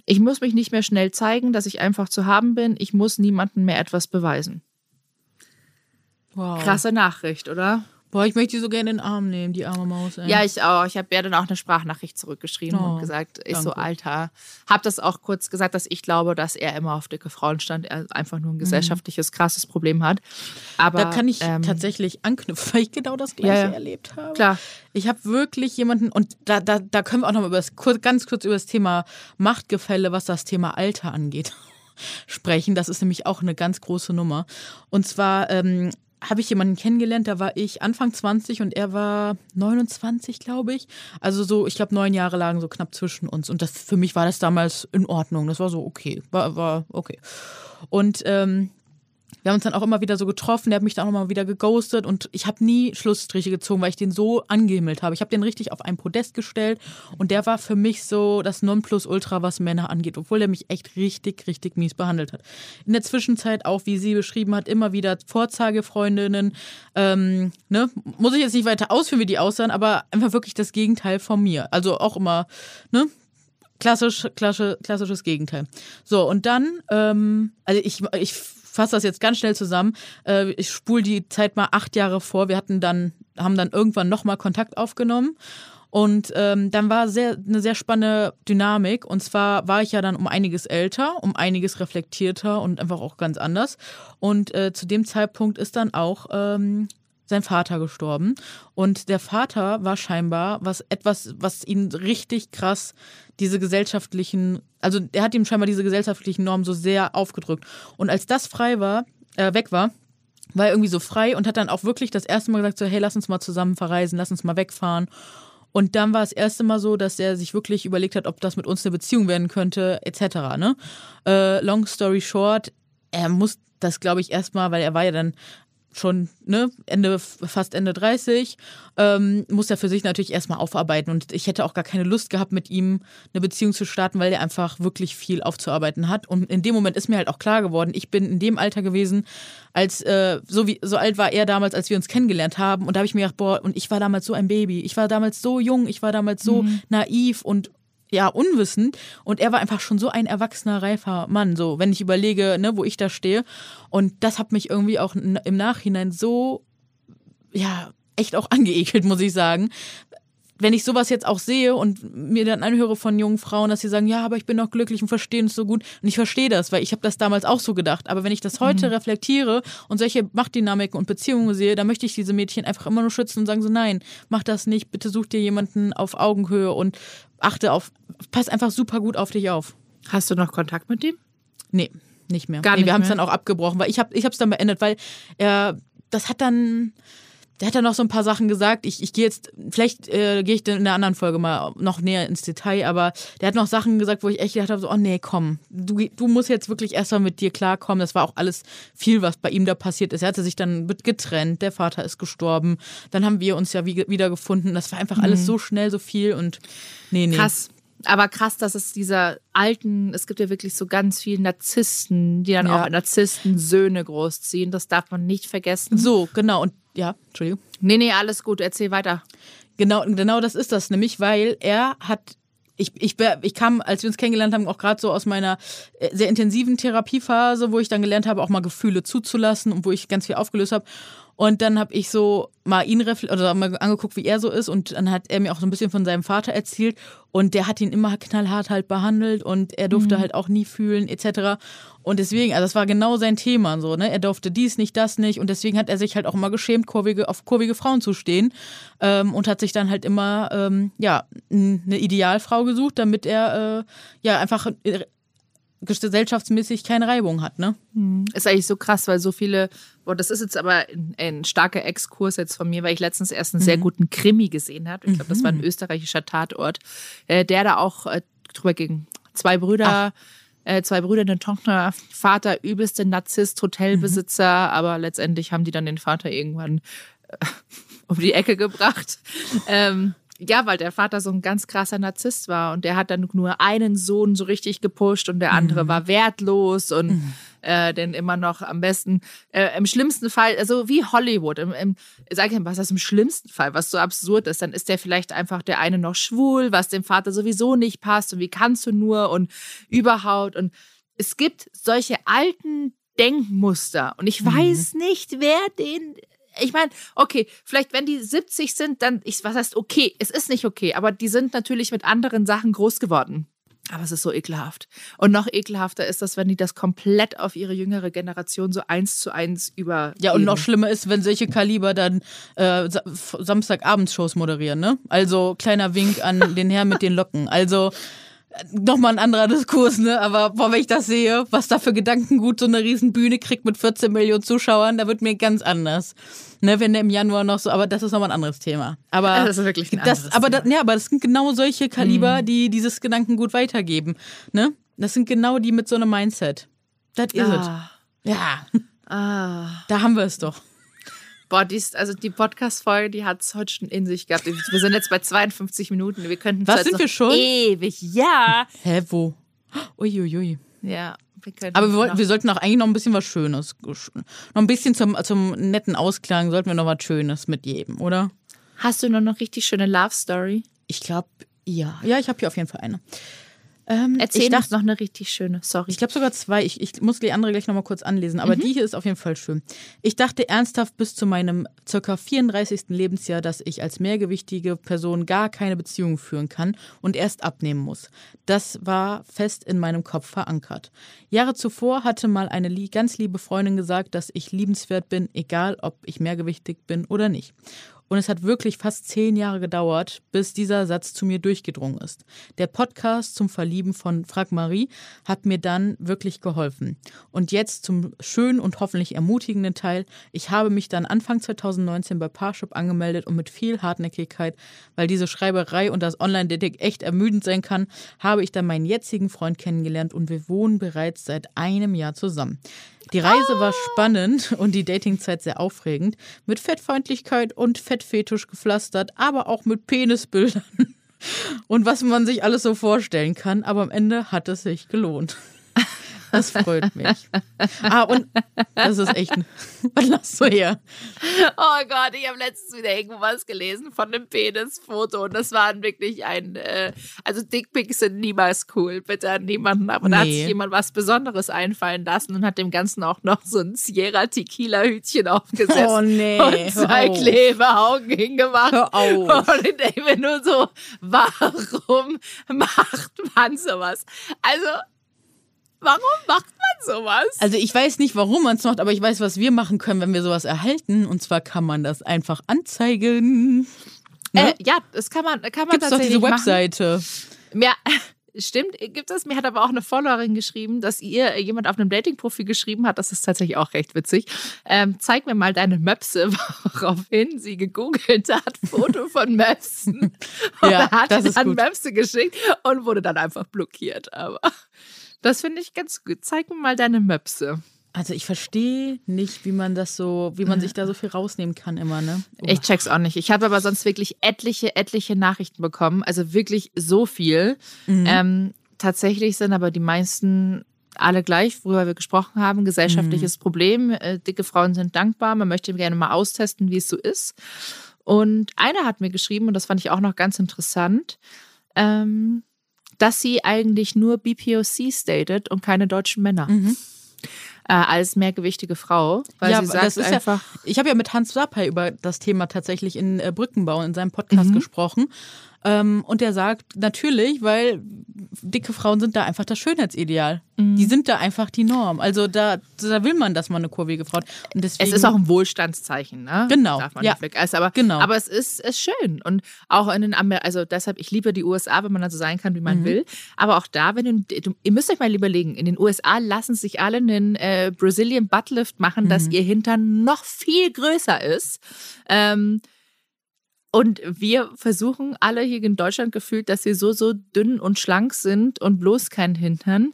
Ich muss mich nicht mehr schnell zeigen, dass ich einfach zu haben bin. Ich muss niemandem mehr etwas beweisen. Wow. Krasse Nachricht, oder? Boah, ich möchte die so gerne in den Arm nehmen, die arme Maus. Ey. Ja, ich auch. Ich habe ja dann auch eine Sprachnachricht zurückgeschrieben oh, und gesagt, ich danke. so, Alter. Hab das auch kurz gesagt, dass ich glaube, dass er immer auf dicke Frauen stand. Er einfach nur ein mhm. gesellschaftliches, krasses Problem hat. Aber da kann ich ähm, tatsächlich anknüpfen, weil ich genau das Gleiche ja, erlebt habe. Klar. Ich habe wirklich jemanden, und da, da, da können wir auch noch mal über das, ganz kurz über das Thema Machtgefälle, was das Thema Alter angeht sprechen. Das ist nämlich auch eine ganz große Nummer. Und zwar ähm, habe ich jemanden kennengelernt, da war ich Anfang 20 und er war 29, glaube ich. Also so, ich glaube, neun Jahre lagen so knapp zwischen uns. Und das für mich war das damals in Ordnung. Das war so okay. War, war okay. Und ähm, wir haben uns dann auch immer wieder so getroffen, der hat mich dann auch immer wieder geghostet und ich habe nie Schlussstriche gezogen, weil ich den so angehimmelt habe. Ich habe den richtig auf ein Podest gestellt und der war für mich so das Nonplusultra, was Männer angeht, obwohl er mich echt richtig, richtig mies behandelt hat. In der Zwischenzeit auch, wie sie beschrieben hat, immer wieder Vorzeigefreundinnen. Ähm, ne? Muss ich jetzt nicht weiter ausführen, wie die aussahen, aber einfach wirklich das Gegenteil von mir. Also auch immer, ne? Klassisch, klassisch, klassisches Gegenteil. So, und dann, ähm, also ich, ich fasse das jetzt ganz schnell zusammen. Äh, ich spule die Zeit mal acht Jahre vor. Wir hatten dann, haben dann irgendwann nochmal Kontakt aufgenommen. Und ähm, dann war sehr, eine sehr spannende Dynamik. Und zwar war ich ja dann um einiges älter, um einiges reflektierter und einfach auch ganz anders. Und äh, zu dem Zeitpunkt ist dann auch ähm, sein Vater gestorben. Und der Vater war scheinbar was etwas, was ihn richtig krass diese gesellschaftlichen, also er hat ihm scheinbar diese gesellschaftlichen Normen so sehr aufgedrückt. Und als das frei war, äh, weg war, war er irgendwie so frei und hat dann auch wirklich das erste Mal gesagt, so, hey, lass uns mal zusammen verreisen, lass uns mal wegfahren. Und dann war es das erste Mal so, dass er sich wirklich überlegt hat, ob das mit uns eine Beziehung werden könnte, etc. Ne? Äh, long story short, er muss das, glaube ich, erstmal, weil er war ja dann schon ne, Ende, fast Ende 30, ähm, muss er für sich natürlich erstmal aufarbeiten. Und ich hätte auch gar keine Lust gehabt, mit ihm eine Beziehung zu starten, weil er einfach wirklich viel aufzuarbeiten hat. Und in dem Moment ist mir halt auch klar geworden, ich bin in dem Alter gewesen, als äh, so wie so alt war er damals, als wir uns kennengelernt haben. Und da habe ich mir gedacht, boah, und ich war damals so ein Baby. Ich war damals so jung, ich war damals so mhm. naiv und ja, unwissend. Und er war einfach schon so ein erwachsener, reifer Mann, so, wenn ich überlege, ne, wo ich da stehe. Und das hat mich irgendwie auch im Nachhinein so, ja, echt auch angeekelt, muss ich sagen, wenn ich sowas jetzt auch sehe und mir dann anhöre von jungen Frauen, dass sie sagen, ja, aber ich bin doch glücklich und verstehe es so gut. Und ich verstehe das, weil ich habe das damals auch so gedacht. Aber wenn ich das heute mhm. reflektiere und solche Machtdynamiken und Beziehungen sehe, dann möchte ich diese Mädchen einfach immer nur schützen und sagen so, nein, mach das nicht, bitte such dir jemanden auf Augenhöhe und achte auf, pass einfach super gut auf dich auf. Hast du noch Kontakt mit ihm? Nee, nicht mehr. Gar nee, nicht wir haben es dann auch abgebrochen, weil ich habe ich es dann beendet, weil er das hat dann der hat dann noch so ein paar Sachen gesagt. Ich, ich gehe jetzt, vielleicht äh, gehe ich in einer anderen Folge mal noch näher ins Detail, aber der hat noch Sachen gesagt, wo ich echt gedacht habe, so, oh nee, komm, du, du musst jetzt wirklich erstmal mit dir klarkommen. Das war auch alles viel, was bei ihm da passiert ist. Er hatte sich dann getrennt, der Vater ist gestorben, dann haben wir uns ja wie, wieder gefunden. Das war einfach mhm. alles so schnell, so viel und nee, nee. Krass. Aber krass, dass es dieser alten, es gibt ja wirklich so ganz viele Narzissten, die dann ja. auch Narzissten-Söhne großziehen. Das darf man nicht vergessen. So, genau. Und ja, Entschuldigung. Nee, nee, alles gut, erzähl weiter. Genau, genau das ist das nämlich, weil er hat ich, ich, ich kam, als wir uns kennengelernt haben, auch gerade so aus meiner äh, sehr intensiven Therapiephase, wo ich dann gelernt habe, auch mal Gefühle zuzulassen und wo ich ganz viel aufgelöst habe. Und dann habe ich so mal ihn oder mal angeguckt, wie er so ist. Und dann hat er mir auch so ein bisschen von seinem Vater erzählt. Und der hat ihn immer knallhart halt behandelt und er durfte mhm. halt auch nie fühlen, etc. Und deswegen, also das war genau sein Thema so, ne? Er durfte dies nicht, das nicht. Und deswegen hat er sich halt auch immer geschämt, kurvige, auf kurvige Frauen zu stehen. Ähm, und hat sich dann halt immer, ähm, ja, eine Idealfrau gesucht, damit er äh, ja einfach äh, gesellschaftsmäßig keine Reibung hat, ne? Hm. Ist eigentlich so krass, weil so viele, boah, das ist jetzt aber ein, ein starker Exkurs jetzt von mir, weil ich letztens erst einen mhm. sehr guten Krimi gesehen habe. Ich glaube, das war ein mhm. österreichischer Tatort, äh, der da auch äh, drüber ging. Zwei Brüder, äh, zwei Brüder, eine Tochter, Vater, übelste Narzisst, Hotelbesitzer, mhm. aber letztendlich haben die dann den Vater irgendwann äh, um die Ecke gebracht. Ähm, ja, weil der Vater so ein ganz krasser Narzisst war und der hat dann nur einen Sohn so richtig gepusht und der andere mhm. war wertlos und mhm. äh, denn immer noch am besten äh, im schlimmsten Fall, also wie Hollywood, im, im, sag ich mal, was ist im schlimmsten Fall, was so absurd ist, dann ist der vielleicht einfach der eine noch schwul, was dem Vater sowieso nicht passt und wie kannst du nur und überhaupt und es gibt solche alten Denkmuster und ich mhm. weiß nicht, wer den ich meine, okay, vielleicht wenn die 70 sind, dann, ich, was heißt okay? Es ist nicht okay, aber die sind natürlich mit anderen Sachen groß geworden. Aber es ist so ekelhaft. Und noch ekelhafter ist das, wenn die das komplett auf ihre jüngere Generation so eins zu eins über. Ja, und noch schlimmer ist, wenn solche Kaliber dann äh, Samstagabendshows moderieren, ne? Also kleiner Wink an den Herrn mit den Locken. Also nochmal ein anderer Diskurs, ne? Aber boah, wenn ich das sehe, was da für Gedankengut so eine Riesenbühne kriegt mit 14 Millionen Zuschauern, da wird mir ganz anders. Ne, wenn der im Januar noch so, aber das ist nochmal ein anderes Thema. Aber das ist wirklich ein das, aber. Das, ja, aber das sind genau solche Kaliber, mhm. die dieses Gedankengut weitergeben. Ne? Das sind genau die mit so einem Mindset. Das ist ah. es. Ja. Ah. Da haben wir es doch. Boah, dies, also die Podcast-Folge, die hat es heute schon in sich gehabt. Wir sind jetzt bei 52 Minuten. Wir könnten Was sind wir schon? Ewig, ja. Hä, wo? Uiuiui. Ja. Wir Aber wir, wir, sollten auch eigentlich noch ein bisschen was Schönes. Noch ein bisschen zum, zum netten Ausklang sollten wir noch was Schönes mitgeben, oder? Hast du noch eine richtig schöne Love Story? Ich glaube, ja. Ja, ich habe hier auf jeden Fall eine. Ähm, Erzähl uns noch eine richtig schöne, sorry. Ich glaube sogar zwei. Ich, ich muss die andere gleich nochmal kurz anlesen, aber mhm. die hier ist auf jeden Fall schön. Ich dachte ernsthaft bis zu meinem circa 34. Lebensjahr, dass ich als mehrgewichtige Person gar keine Beziehung führen kann und erst abnehmen muss. Das war fest in meinem Kopf verankert. Jahre zuvor hatte mal eine ganz liebe Freundin gesagt, dass ich liebenswert bin, egal ob ich mehrgewichtig bin oder nicht. Und es hat wirklich fast zehn Jahre gedauert, bis dieser Satz zu mir durchgedrungen ist. Der Podcast zum Verlieben von Frag Marie hat mir dann wirklich geholfen. Und jetzt zum schönen und hoffentlich ermutigenden Teil. Ich habe mich dann Anfang 2019 bei Parship angemeldet und mit viel Hartnäckigkeit, weil diese Schreiberei und das Online-Dating echt ermüdend sein kann, habe ich dann meinen jetzigen Freund kennengelernt und wir wohnen bereits seit einem Jahr zusammen. Die Reise war spannend und die Datingzeit sehr aufregend, mit Fettfeindlichkeit und Fettfetisch gepflastert, aber auch mit Penisbildern und was man sich alles so vorstellen kann. Aber am Ende hat es sich gelohnt. Das freut mich. Ah, und das ist echt. Was lachst du her? Oh Gott, ich habe letztens wieder irgendwo was gelesen von einem Penisfoto und das war wirklich ein. Äh, also Dickpics sind niemals cool, bitte an niemanden. Aber nee. da hat sich jemand was Besonderes einfallen lassen und hat dem Ganzen auch noch so ein Sierra Tequila-Hütchen aufgesetzt. Oh nee. Und zwei Klebeaugen hingemacht. Hör auf. Und ich denke mir nur so, warum macht man sowas? Also Warum macht man sowas? Also ich weiß nicht, warum man es macht, aber ich weiß, was wir machen können, wenn wir sowas erhalten. Und zwar kann man das einfach anzeigen. Ne? Äh, ja, das kann man, kann man Gibt's tatsächlich doch diese Webseite. Machen. Ja, stimmt, gibt es. Mir hat aber auch eine Followerin geschrieben, dass ihr jemand auf einem Dating-Profil geschrieben hat. Das ist tatsächlich auch recht witzig. Ähm, zeig mir mal deine Möpse, woraufhin sie gegoogelt hat, Foto von Möpsen. Und ja, hat das ist dann gut. Möpse geschickt und wurde dann einfach blockiert. Aber das finde ich ganz gut. Zeig mir mal deine Möpse. Also ich verstehe nicht, wie man das so, wie man sich da so viel rausnehmen kann immer, ne? Oh. Ich check's auch nicht. Ich habe aber sonst wirklich etliche, etliche Nachrichten bekommen. Also wirklich so viel. Mhm. Ähm, tatsächlich sind aber die meisten alle gleich, worüber wir gesprochen haben. Gesellschaftliches mhm. Problem. Äh, dicke Frauen sind dankbar. Man möchte gerne mal austesten, wie es so ist. Und einer hat mir geschrieben, und das fand ich auch noch ganz interessant. Ähm, dass sie eigentlich nur BPOCs datet und keine deutschen Männer. Mhm. Äh, als mehrgewichtige Frau. Weil ja, sie sagt das ist einfach. ja, ich habe ja mit Hans Sapai über das Thema tatsächlich in äh, Brückenbau in seinem Podcast Mhm. gesprochen. Ähm, und er sagt natürlich, weil dicke Frauen sind da einfach das Schönheitsideal. Mhm. Die sind da einfach die Norm. Also da, da will man, dass man eine kurvige Frau hat. Und deswegen, Es ist auch ein Wohlstandszeichen, ne? Genau, Darf man ja. nicht vergessen. Aber, Genau. aber es ist, ist schön. Und auch in den Amer also deshalb, ich liebe die USA, wenn man da so sein kann, wie man Mhm. will. Aber auch da, wenn du, du, ihr müsst euch mal überlegen, in den USA lassen sich alle einen äh, Brazilian Buttlift machen, Mhm. dass ihr Hintern noch viel größer ist. Ähm, und wir versuchen alle hier in Deutschland gefühlt, dass wir so, so dünn und schlank sind und bloß kein Hintern.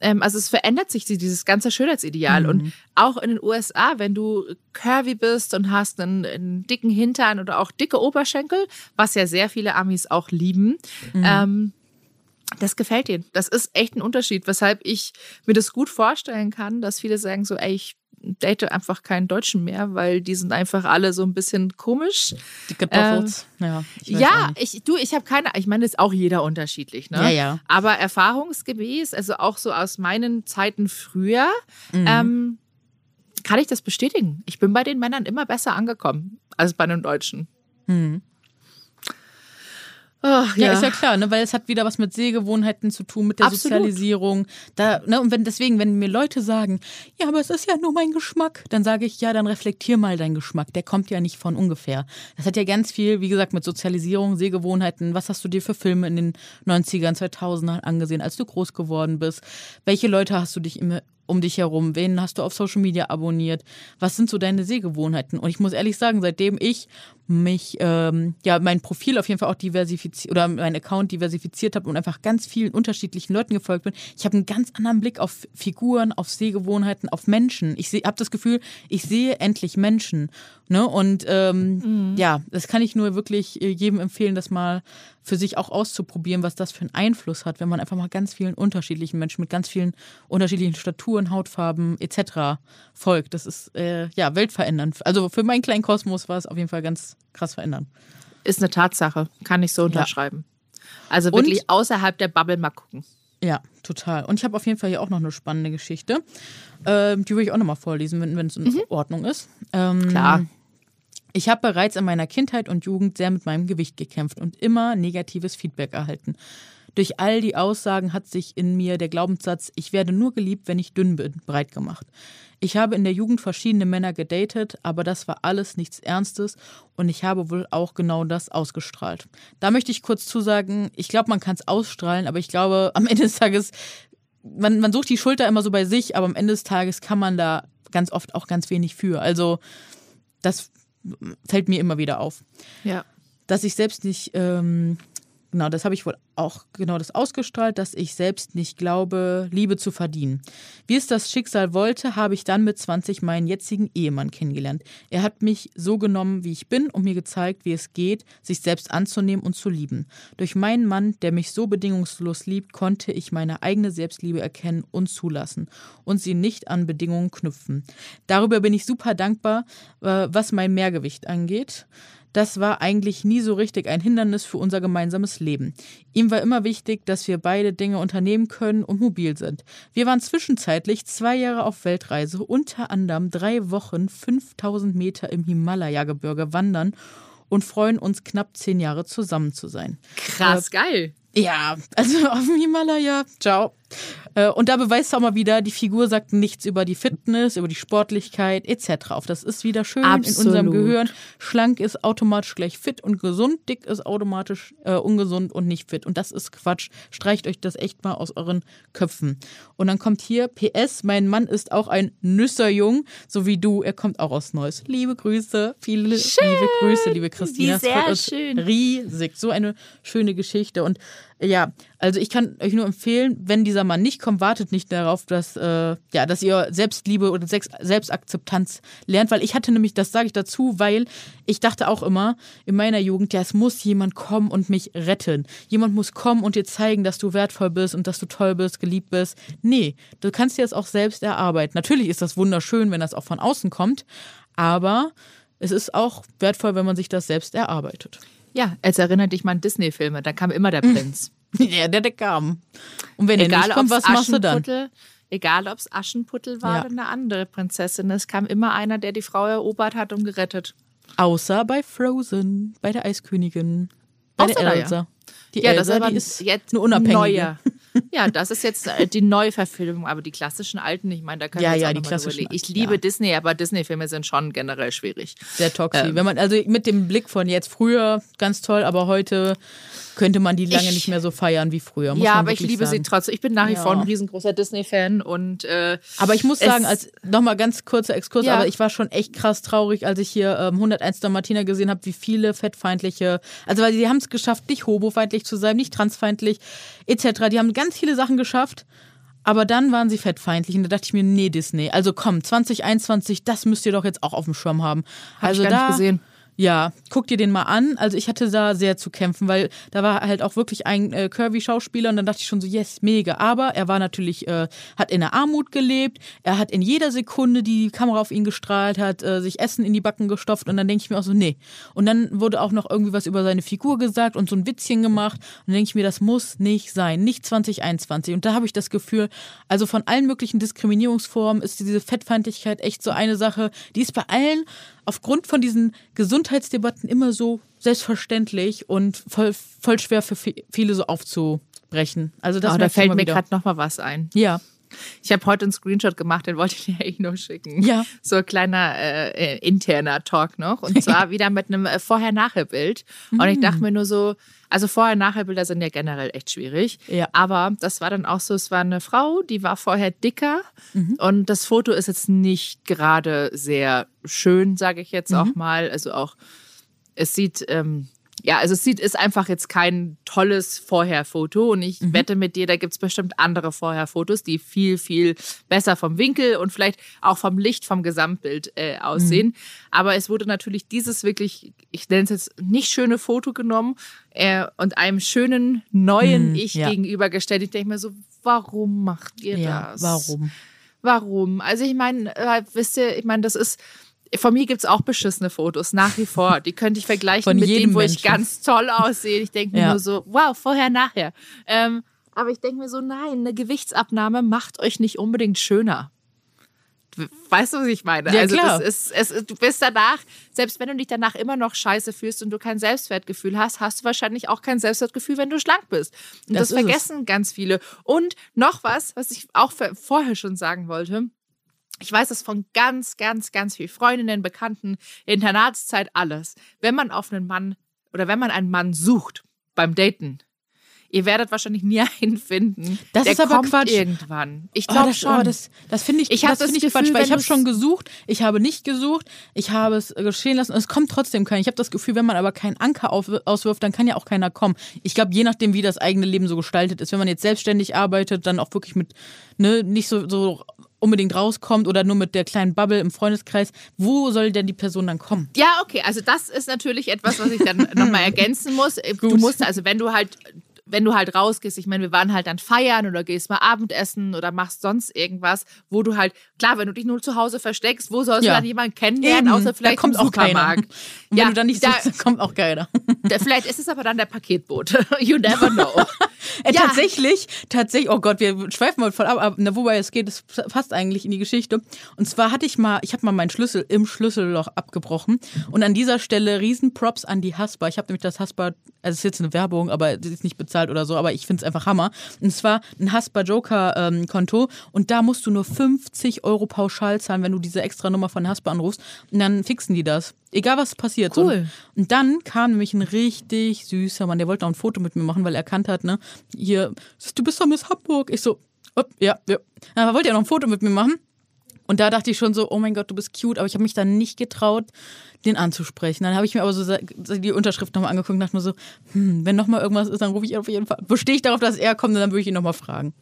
Ähm, also es verändert sich dieses ganze Schönheitsideal. Und auch in den USA, wenn du curvy bist und hast einen, einen dicken Hintern oder auch dicke Oberschenkel, was ja sehr viele Amis auch lieben, ähm, das gefällt ihnen. Das ist echt ein Unterschied, weshalb ich mir das gut vorstellen kann, dass viele sagen so, ey, ich date einfach keinen Deutschen mehr, weil die sind einfach alle so ein bisschen komisch. die Kartoffels. ja, ich Ja, ich, du, ich habe keine, ich meine, ist auch jeder unterschiedlich, ne? Ja, ja. Aber erfahrungsgemäß, also auch so aus meinen Zeiten früher, Mhm. ähm, kann ich das bestätigen. Ich bin bei den Männern immer besser angekommen als bei den Deutschen. Mhm. Ach, Ja, ist ja klar, ne? weil es hat wieder was mit Sehgewohnheiten zu tun, mit der Absolut. Sozialisierung. Da, ne? Und wenn deswegen, wenn mir Leute sagen, ja, aber es ist ja nur mein Geschmack, dann sage ich, ja, dann reflektier mal deinen Geschmack. Der kommt ja nicht von ungefähr. Das hat ja ganz viel, wie gesagt, mit Sozialisierung, Sehgewohnheiten. Was hast du dir für Filme in den 90ern, 2000ern angesehen, als du groß geworden bist? Welche Leute hast du dich immer um dich herum? Wen hast du auf Social Media abonniert? Was sind so deine Sehgewohnheiten? Und ich muss ehrlich sagen, seitdem ich mich, ähm, ja, mein Profil auf jeden Fall auch diversifiziert oder mein Account diversifiziert habe und einfach ganz vielen unterschiedlichen Leuten gefolgt bin, ich habe einen ganz anderen Blick auf Figuren, auf Sehgewohnheiten, auf Menschen. Ich habe das Gefühl, ich sehe endlich Menschen. Ne? Und ähm, ja, das kann ich nur wirklich äh, jedem empfehlen, das mal für sich auch auszuprobieren, was das für einen Einfluss hat, wenn man einfach mal ganz vielen unterschiedlichen Menschen mit ganz vielen unterschiedlichen Staturen, Hautfarben etc. folgt. Das ist äh, ja weltverändernd. Also für meinen kleinen Kosmos war es auf jeden Fall ganz krass verändern. Ist eine Tatsache. Kann ich so unterschreiben. Also Und- wirklich außerhalb der Bubble mal gucken. Ja, total. Und ich habe auf jeden Fall hier auch noch eine spannende Geschichte. Ähm, die würde ich auch nochmal vorlesen, wenn es in Ordnung ist. Ähm, Klar. Ich habe bereits in meiner Kindheit und Jugend sehr mit meinem Gewicht gekämpft und immer negatives Feedback erhalten. Durch all die Aussagen hat sich in mir der Glaubenssatz, ich werde nur geliebt, wenn ich dünn bin, breit gemacht. Ich habe in der Jugend verschiedene Männer gedatet, aber das war alles nichts Ernstes und ich habe wohl auch genau das ausgestrahlt. Da möchte ich kurz zusagen, ich glaube, man kann es ausstrahlen, aber ich glaube, am Ende des Tages, man, man sucht die Schulter immer so bei sich, aber am Ende des Tages kann man da ganz oft auch ganz wenig für. Also das fällt mir immer wieder auf Ja. dass ich selbst nicht, ähm, genau, das habe ich wohl auch genau das ausgestrahlt, dass ich selbst nicht glaube, Liebe zu verdienen. Wie es das Schicksal wollte, habe ich dann mit 20 meinen jetzigen Ehemann kennengelernt. Er hat mich so genommen, wie ich bin und mir gezeigt, wie es geht, sich selbst anzunehmen und zu lieben. Durch meinen Mann, der mich so bedingungslos liebt, konnte ich meine eigene Selbstliebe erkennen und zulassen und sie nicht an Bedingungen knüpfen. Darüber bin ich super dankbar, äh, was mein Mehrgewicht angeht. Das war eigentlich nie so richtig ein Hindernis für unser gemeinsames Leben. Ihm war immer wichtig, dass wir beide Dinge unternehmen können und mobil sind. Wir waren zwischenzeitlich zwei Jahre auf Weltreise, unter anderem drei Wochen 5000 Meter im Himalaya-Gebirge wandern und freuen uns knapp zehn Jahre zusammen zu sein. Krass, geil. Ja, also auf dem Himalaya, ciao. Äh, Und da beweist auch mal wieder, die Figur sagt nichts über die Fitness, über die Sportlichkeit etc. auf. Das ist wieder schön in Absolut. unserem Gehirn. Schlank ist automatisch gleich fit und gesund, dick ist automatisch äh, ungesund und nicht fit. Und das ist Quatsch. Streicht euch das echt mal aus euren Köpfen. Und dann kommt hier PS, mein Mann ist auch ein Nüsserjung, so wie du. Er kommt auch aus Neuss. Liebe Grüße, viele liebe Grüße, liebe Christina. Wie sehr schön. riesig. So eine schöne Geschichte. Und ja, also ich kann euch nur empfehlen, wenn dieser Mann nicht kommt, wartet nicht darauf, dass, äh, ja, dass ihr Selbstliebe oder Sex Selbstakzeptanz lernt, weil ich hatte nämlich, das sage ich dazu, weil ich dachte auch immer in meiner Jugend, ja, es muss jemand kommen und mich retten. Jemand muss kommen und dir zeigen, dass du wertvoll bist und dass du toll bist, geliebt bist. Nee, du kannst dir das auch selbst erarbeiten. Natürlich ist das wunderschön, wenn das auch von außen kommt, aber es ist auch wertvoll, wenn man sich das selbst erarbeitet. Ja, jetzt erinnert dich mal an Disney-Filme, da kam immer der. Prinz. Ja, der, der kam. Und wenn er nicht kommt, was machst du dann? Egal, ob es Aschenputtel war Ja. oder eine andere Prinzessin. Es kam immer einer, der die Frau erobert hat und gerettet. Außer bei Frozen, bei der Eiskönigin, bei Außer da, der ja. Elsa. Die Ja, das Elsa, ist aber die ist jetzt eine unabhängige. neuer. Ja, das ist jetzt äh, die Neuverfilmung, aber die klassischen alten, ich meine, da können Ja, wir ja, auch die klassischen überlegen. Ich liebe ja. Disney, aber Disney-Filme sind schon generell schwierig. Sehr toxisch. Ähm. Wenn man, also mit dem Blick von jetzt früher ganz toll, aber heute könnte man die lange Ich- nicht mehr so feiern wie früher. Muss ja, man aber ich liebe sie sagen. trotzdem. Ich bin nach wie Ja. vor ein riesengroßer Disney-Fan und äh, Aber ich muss sagen, als nochmal ganz kurzer Exkurs, Ja. aber ich war schon echt krass traurig, als ich hier ähm, 101 Dalmatiner gesehen habe, wie viele fettfeindliche, also weil sie haben es geschafft, nicht homofeindlich zu sein, nicht transfeindlich etc. Die haben ganz viele Sachen geschafft, aber dann waren sie fettfeindlich und da dachte ich mir, nee Disney, also komm, 2021, das müsst ihr doch jetzt auch auf dem Schirm haben. Hab also ich gar da, nicht gesehen. Ja, guck dir den mal an. Also ich hatte da sehr zu kämpfen, weil da war halt auch wirklich ein äh, Curvy-Schauspieler und dann dachte ich schon so, yes, mega. Aber er war natürlich, äh, hat in der Armut gelebt. Er hat in jeder Sekunde, die die Kamera auf ihn gestrahlt hat, äh, sich Essen in die Backen gestopft und dann denke ich mir auch so, nee. Und dann wurde auch noch irgendwie was über seine Figur gesagt und so ein Witzchen gemacht. Und dann denke ich mir, das muss nicht sein, nicht 2021. Und da habe ich das Gefühl, also von allen möglichen Diskriminierungsformen ist diese Fettfeindlichkeit echt so eine Sache, die ist bei allen aufgrund von diesen Gesundheitsdebatten immer so selbstverständlich und voll, voll schwer für vi- viele so aufzubrechen. Also das oh, da fällt mir gerade noch mal was ein. Ja, Ich habe heute einen Screenshot gemacht, den wollte ich dir eigentlich nur schicken. Ja. So ein kleiner äh, äh, interner Talk noch. Und zwar wieder mit einem äh, Vorher-Nachher-Bild. Und ich Mm. dachte mir nur so, also Vorher-Nachher-Bilder sind ja generell echt schwierig. Ja. Aber das war dann auch so, es war eine Frau, die war vorher dicker. Mhm. Und das Foto ist jetzt nicht gerade sehr schön, sage ich jetzt Mhm. auch mal. Also auch, es sieht, ähm, ja, also es sieht, ist einfach jetzt kein tolles Vorher-Foto. Und ich Mhm. wette mit dir, da gibt's bestimmt andere Vorher-Fotos, die viel, viel besser vom Winkel und vielleicht auch vom Licht, vom Gesamtbild äh, aussehen. Mhm. Aber es wurde natürlich dieses wirklich, ich nenne es jetzt nicht schöne Foto genommen äh, und einem schönen neuen Mhm, Ich ja. gegenübergestellt. Ich denke mir so, warum macht ihr ja, das? warum? Warum? Also ich meine, äh, wisst ihr, ich meine, das ist, von mir gibt's auch beschissene Fotos, nach wie vor. Die könnte ich vergleichen Von mit denen, wo ich Menschen. ganz toll aussehe. Ich denke mir Ja. nur so, wow, vorher, nachher. Ähm, aber ich denke mir so, nein, eine Gewichtsabnahme macht euch nicht unbedingt schöner. Weißt du, was ich meine? Ja, also klar. Ist, es, du bist danach, selbst wenn du dich danach immer noch scheiße fühlst und du kein Selbstwertgefühl hast, hast du wahrscheinlich auch kein Selbstwertgefühl, wenn du schlank bist. Und Das das, ist es. vergessen ganz viele. Und noch was, was ich auch vorher schon sagen wollte. Ich weiß es von ganz, ganz, ganz viel Freundinnen, Bekannten, Internatszeit, alles. Wenn man auf einen Mann oder wenn man einen Mann sucht beim Daten, ihr werdet wahrscheinlich nie einen finden. Das der ist aber kommt Quatsch. irgendwann. Ich Oh, glaube das, schon. oh, das, das finde ich, Ich das das finde ich Gefühl, Quatsch, weil ich habe schon gesucht, ich habe nicht gesucht, ich habe es äh, geschehen lassen. Es kommt trotzdem keiner. Ich habe das Gefühl, wenn man aber keinen Anker auf, auswirft, dann kann ja auch keiner kommen. Ich glaube, je nachdem, wie das eigene Leben so gestaltet ist, wenn man jetzt selbstständig arbeitet, dann auch wirklich mit, ne, nicht so, so unbedingt rauskommt oder nur mit der kleinen Bubble im Freundeskreis, wo soll denn die Person dann kommen? Ja, okay, also das ist natürlich etwas, was ich dann nochmal ergänzen muss. Du musst, also wenn du halt, wenn du halt rausgehst, ich meine, wir waren halt dann feiern oder gehst mal Abendessen oder machst sonst irgendwas, wo du halt, klar, wenn du dich nur zu Hause versteckst, wo sollst Ja. du dann jemanden kennenlernen, Eben, außer vielleicht da kommt im auch keiner. Supermarkt. Und wenn Ja, du dann nicht da- suchst, kommt auch keiner. Da- Vielleicht ist es aber dann der Paketbote. You never know. Äh, Ja. Tatsächlich, tatsächlich, oh Gott, wir schweifen mal voll ab, aber na, wobei es geht, es passt eigentlich in die Geschichte. Und zwar hatte ich mal, ich habe mal meinen Schlüssel im Schlüsselloch abgebrochen und an dieser Stelle riesen Props an die Haspa. Ich habe nämlich das Haspa, also es ist jetzt eine Werbung, aber es ist nicht bezahlt oder so, aber ich finde es einfach Hammer. Und zwar ein Haspa Joker ähm, Konto und da musst du nur 50 Euro pauschal zahlen, wenn du diese extra Nummer von Haspa anrufst und dann fixen die das. Egal was passiert. Cool. Und, und dann kam nämlich ein richtig süßer Mann, der wollte auch ein Foto mit mir machen, weil er erkannt hat, ne, hier, du bist doch Miss Hamburg. Ich so, op, ja, ja. Aber wollte er noch ein Foto mit mir machen? Und da dachte ich schon so, oh mein Gott, du bist cute, aber ich habe mich dann nicht getraut, den anzusprechen. Dann habe ich mir aber so die Unterschrift nochmal angeguckt und dachte mir so, hm, wenn nochmal irgendwas ist, dann rufe ich auf jeden Fall. Bestehe ich darauf, dass er kommt, und dann würde ich ihn nochmal fragen.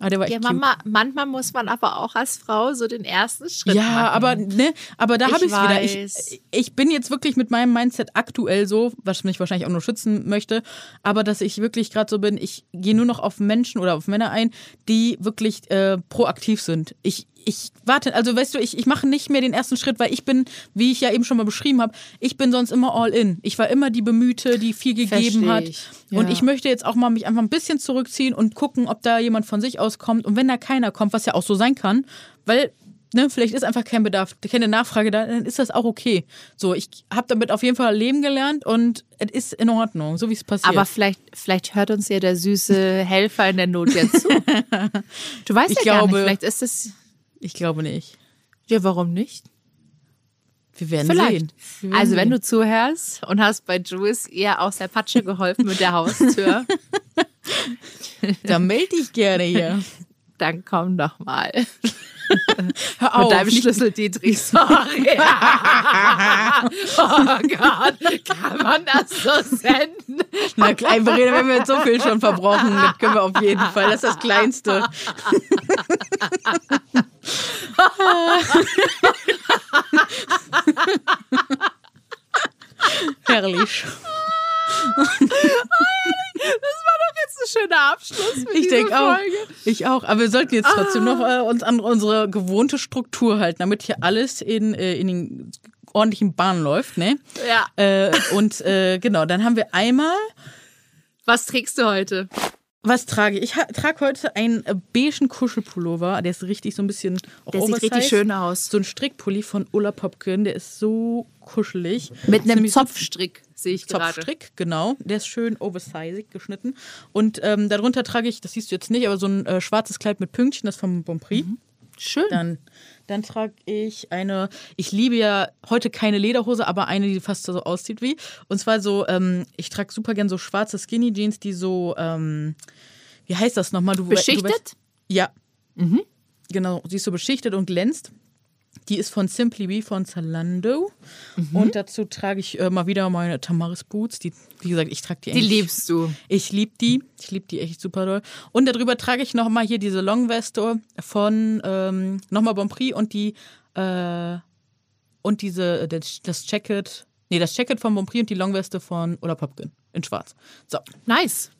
Aber der war echt Ja. Mama, manchmal muss man aber auch als Frau so den ersten Schritt Ja, machen. aber ne, aber da habe ich es wieder. Ich, ich bin jetzt wirklich mit meinem Mindset aktuell so, was mich wahrscheinlich auch nur schützen möchte, aber dass ich wirklich gerade so bin, ich gehe nur noch auf Menschen oder auf Männer ein, die wirklich äh, proaktiv sind. Ich ich warte, also weißt du, ich, ich mache nicht mehr den ersten Schritt, weil ich bin, wie ich ja eben schon mal beschrieben habe, ich bin sonst immer all in. Ich war immer die Bemühte, die viel gegeben hat. Ja. Und ich möchte jetzt auch mal mich einfach ein bisschen zurückziehen und gucken, ob da jemand von sich aus kommt. Und wenn da keiner kommt, was ja auch so sein kann, weil Ne, vielleicht ist einfach kein Bedarf, keine Nachfrage da, dann ist das auch okay. So, ich habe damit auf jeden Fall leben gelernt und es ist in Ordnung, so wie es passiert. Aber vielleicht, vielleicht hört uns ja der süße Helfer in der Not jetzt zu. Du weißt Ich ja gar glaube- nicht, vielleicht ist es. Ich glaube nicht. Ja, warum nicht? Wir werden Vielleicht. sehen. Wir werden Also, wenn du zuhörst und hast bei Jules ihr aus der Patsche geholfen mit der Haustür, Da melde dich gerne hier. dann komm doch mal. Hör Mit auf. deinem nicht- Schlüssel, Dietrich. Sorry. oh Gott, kann man das so senden? Na klein, Verena, wir jetzt so viel schon verbrochen. Das können wir auf jeden Fall. Das ist das Kleinste. Herrlich. War doch ein schöner Abschluss für Ich diese denke auch. Folge. Ich auch. Aber wir sollten jetzt trotzdem noch äh, uns an unsere gewohnte Struktur halten, damit hier alles in, äh, in den ordentlichen Bahnen läuft. Ne? Ja. Äh, und äh, genau, dann haben wir einmal Was trägst du heute? Was trage ich? Ich trage heute einen beigen Kuschelpullover. Der ist richtig so ein bisschen Der sieht richtig schön aus. So ein Strickpulli von Ulla Popkin. Der ist so kuschelig. Mit einem Zopfstrick sehe ich gerade. Zopfstrick, genau. Der ist schön oversized geschnitten. Und ähm, darunter trage ich, das siehst du jetzt nicht, aber so ein äh, schwarzes Kleid mit Pünktchen, das vom Bon Prix. Schön. Dann, dann trage ich eine, ich liebe ja heute keine Lederhose, aber eine, die fast so aussieht wie. Und zwar so, ähm, ich trage super gern so schwarze Skinny Jeans, die so, ähm, wie heißt das nochmal? Du, we- Du weißt, Beschichtet? ja. Genau, sie ist so beschichtet und glänzt. Die ist von Simply Be von Zalando. Mhm. Und dazu trage ich äh, mal wieder meine Tamaris Boots. Die, wie gesagt, ich trage die Die liebst du. ich liebe die. Ich liebe die echt super doll. Und darüber trage ich nochmal hier diese Longveste von ähm, nochmal Bon Prix und die äh, und diese äh, das, Jacket. Nee, das Jacket von Bon Prix und die Longveste von Ulla Popkin in schwarz. So, Nice.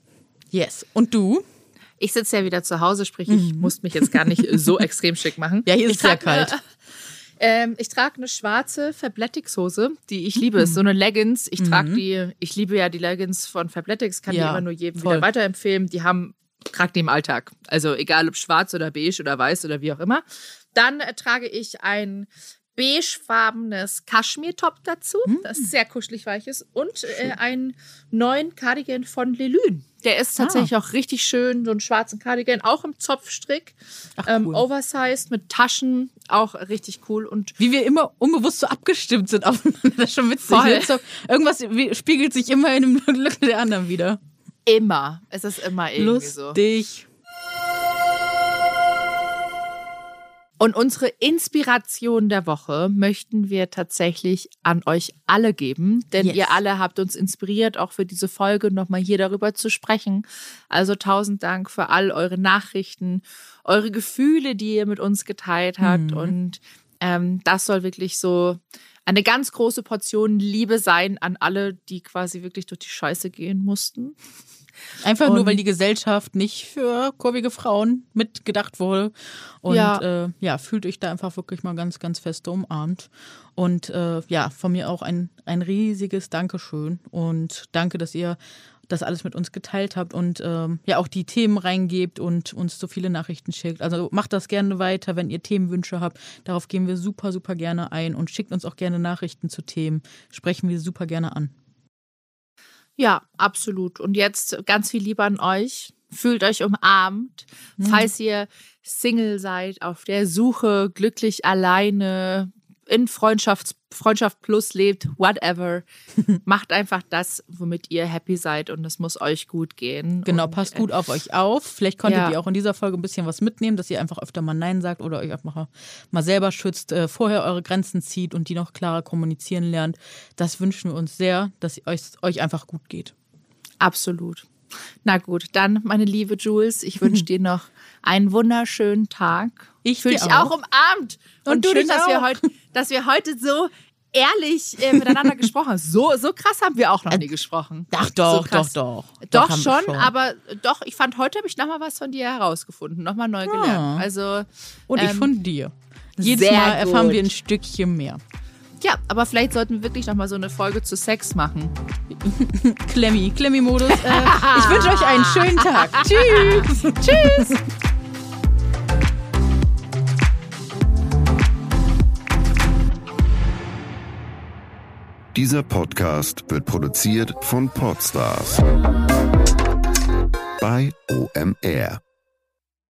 yes. Und du? Ich sitze ja wieder zu Hause, sprich, ich muss mich jetzt gar nicht so extrem schick machen. Ja, hier ist es sehr trag eine- kalt. Ähm, ich trage eine schwarze Fabletics-Hose, die ich liebe. Ist so eine Leggings. Ich trage die, ich liebe ja die Leggings von Fabletics, kann Ja, die immer nur jedem voll. wieder weiterempfehlen. Die haben, trage die im Alltag. Also egal ob schwarz oder beige oder weiß oder wie auch immer. Dann äh, trage ich ein beigefarbenes Kaschmir-Top dazu, das sehr kuschelig weich ist. Und äh, einen neuen Cardigan von Lelune. Der ist tatsächlich auch richtig schön, so einen schwarzen Cardigan, auch im Zopfstrick. Ach, ähm, cool. oversized mit Taschen, auch richtig cool. Und Wie wir immer unbewusst so abgestimmt sind aufeinander. Das ist schon witzig. Voll. So, Irgendwas wie- spiegelt sich immer in dem Glück der anderen wieder. immer, es ist immer irgendwie so. Lustig. Und unsere Inspiration der Woche möchten wir tatsächlich an euch alle geben, denn Yes. ihr alle habt uns inspiriert, auch für diese Folge nochmal hier darüber zu sprechen. Also tausend Dank für all eure Nachrichten, eure Gefühle, die ihr mit uns geteilt habt. Und ähm, das soll wirklich so eine ganz große Portion Liebe sein an alle, die quasi wirklich durch die Scheiße gehen mussten. Einfach nur, Und- weil die Gesellschaft nicht für kurvige Frauen mitgedacht wurde. Und Ja. ja, äh, ja fühlt euch da einfach wirklich mal ganz, ganz fest umarmt. Und äh, ja, von mir auch ein, ein riesiges Dankeschön. Und danke, dass ihr das alles mit uns geteilt habt und ähm, ja auch die Themen reingebt und uns so viele Nachrichten schickt. Also macht das gerne weiter, wenn ihr Themenwünsche habt. Darauf gehen wir super, super gerne ein und schickt uns auch gerne Nachrichten zu Themen. Sprechen wir super gerne an. Ja, absolut. Und jetzt ganz viel Liebe an euch. Fühlt euch umarmt. Falls ihr Single seid, auf der Suche, glücklich alleine, in Freundschaft, Freundschaft plus lebt, whatever. Macht einfach das, womit ihr happy seid und es muss euch gut gehen. Genau, und, passt äh, gut auf euch auf. Vielleicht konntet Ja. ihr auch in dieser Folge ein bisschen was mitnehmen, dass ihr einfach öfter mal Nein sagt oder euch einfach mal selber schützt, äh, vorher eure Grenzen zieht und die noch klarer kommunizieren lernt. Das wünschen wir uns sehr, dass euch, euch einfach gut geht. Absolut. Na gut, dann, meine liebe Jules, ich wünsche dir noch einen wunderschönen Tag. Ich Fühl dir dich auch auch. umarmt. Und, Und du schön, dich dass wir, auch. heute, dass wir heute so ehrlich äh, miteinander gesprochen. So, so krass haben wir auch noch nie gesprochen. Ach doch, so doch, doch. Doch, haben wir schon, aber doch, ich fand, heute habe ich nochmal was von dir herausgefunden, nochmal neu gelernt. Ah. Also, Und ich ähm, von dir. Jedes Mal erfahren gut. wir ein Stückchen mehr. Ja, aber vielleicht sollten wir wirklich nochmal so eine Folge zu Sex machen. Klemmi, Klemmi-Modus. Äh, ich wünsche euch einen schönen Tag. Tschüss. Tschüss! Dieser Podcast wird produziert von Podstars bei OMR.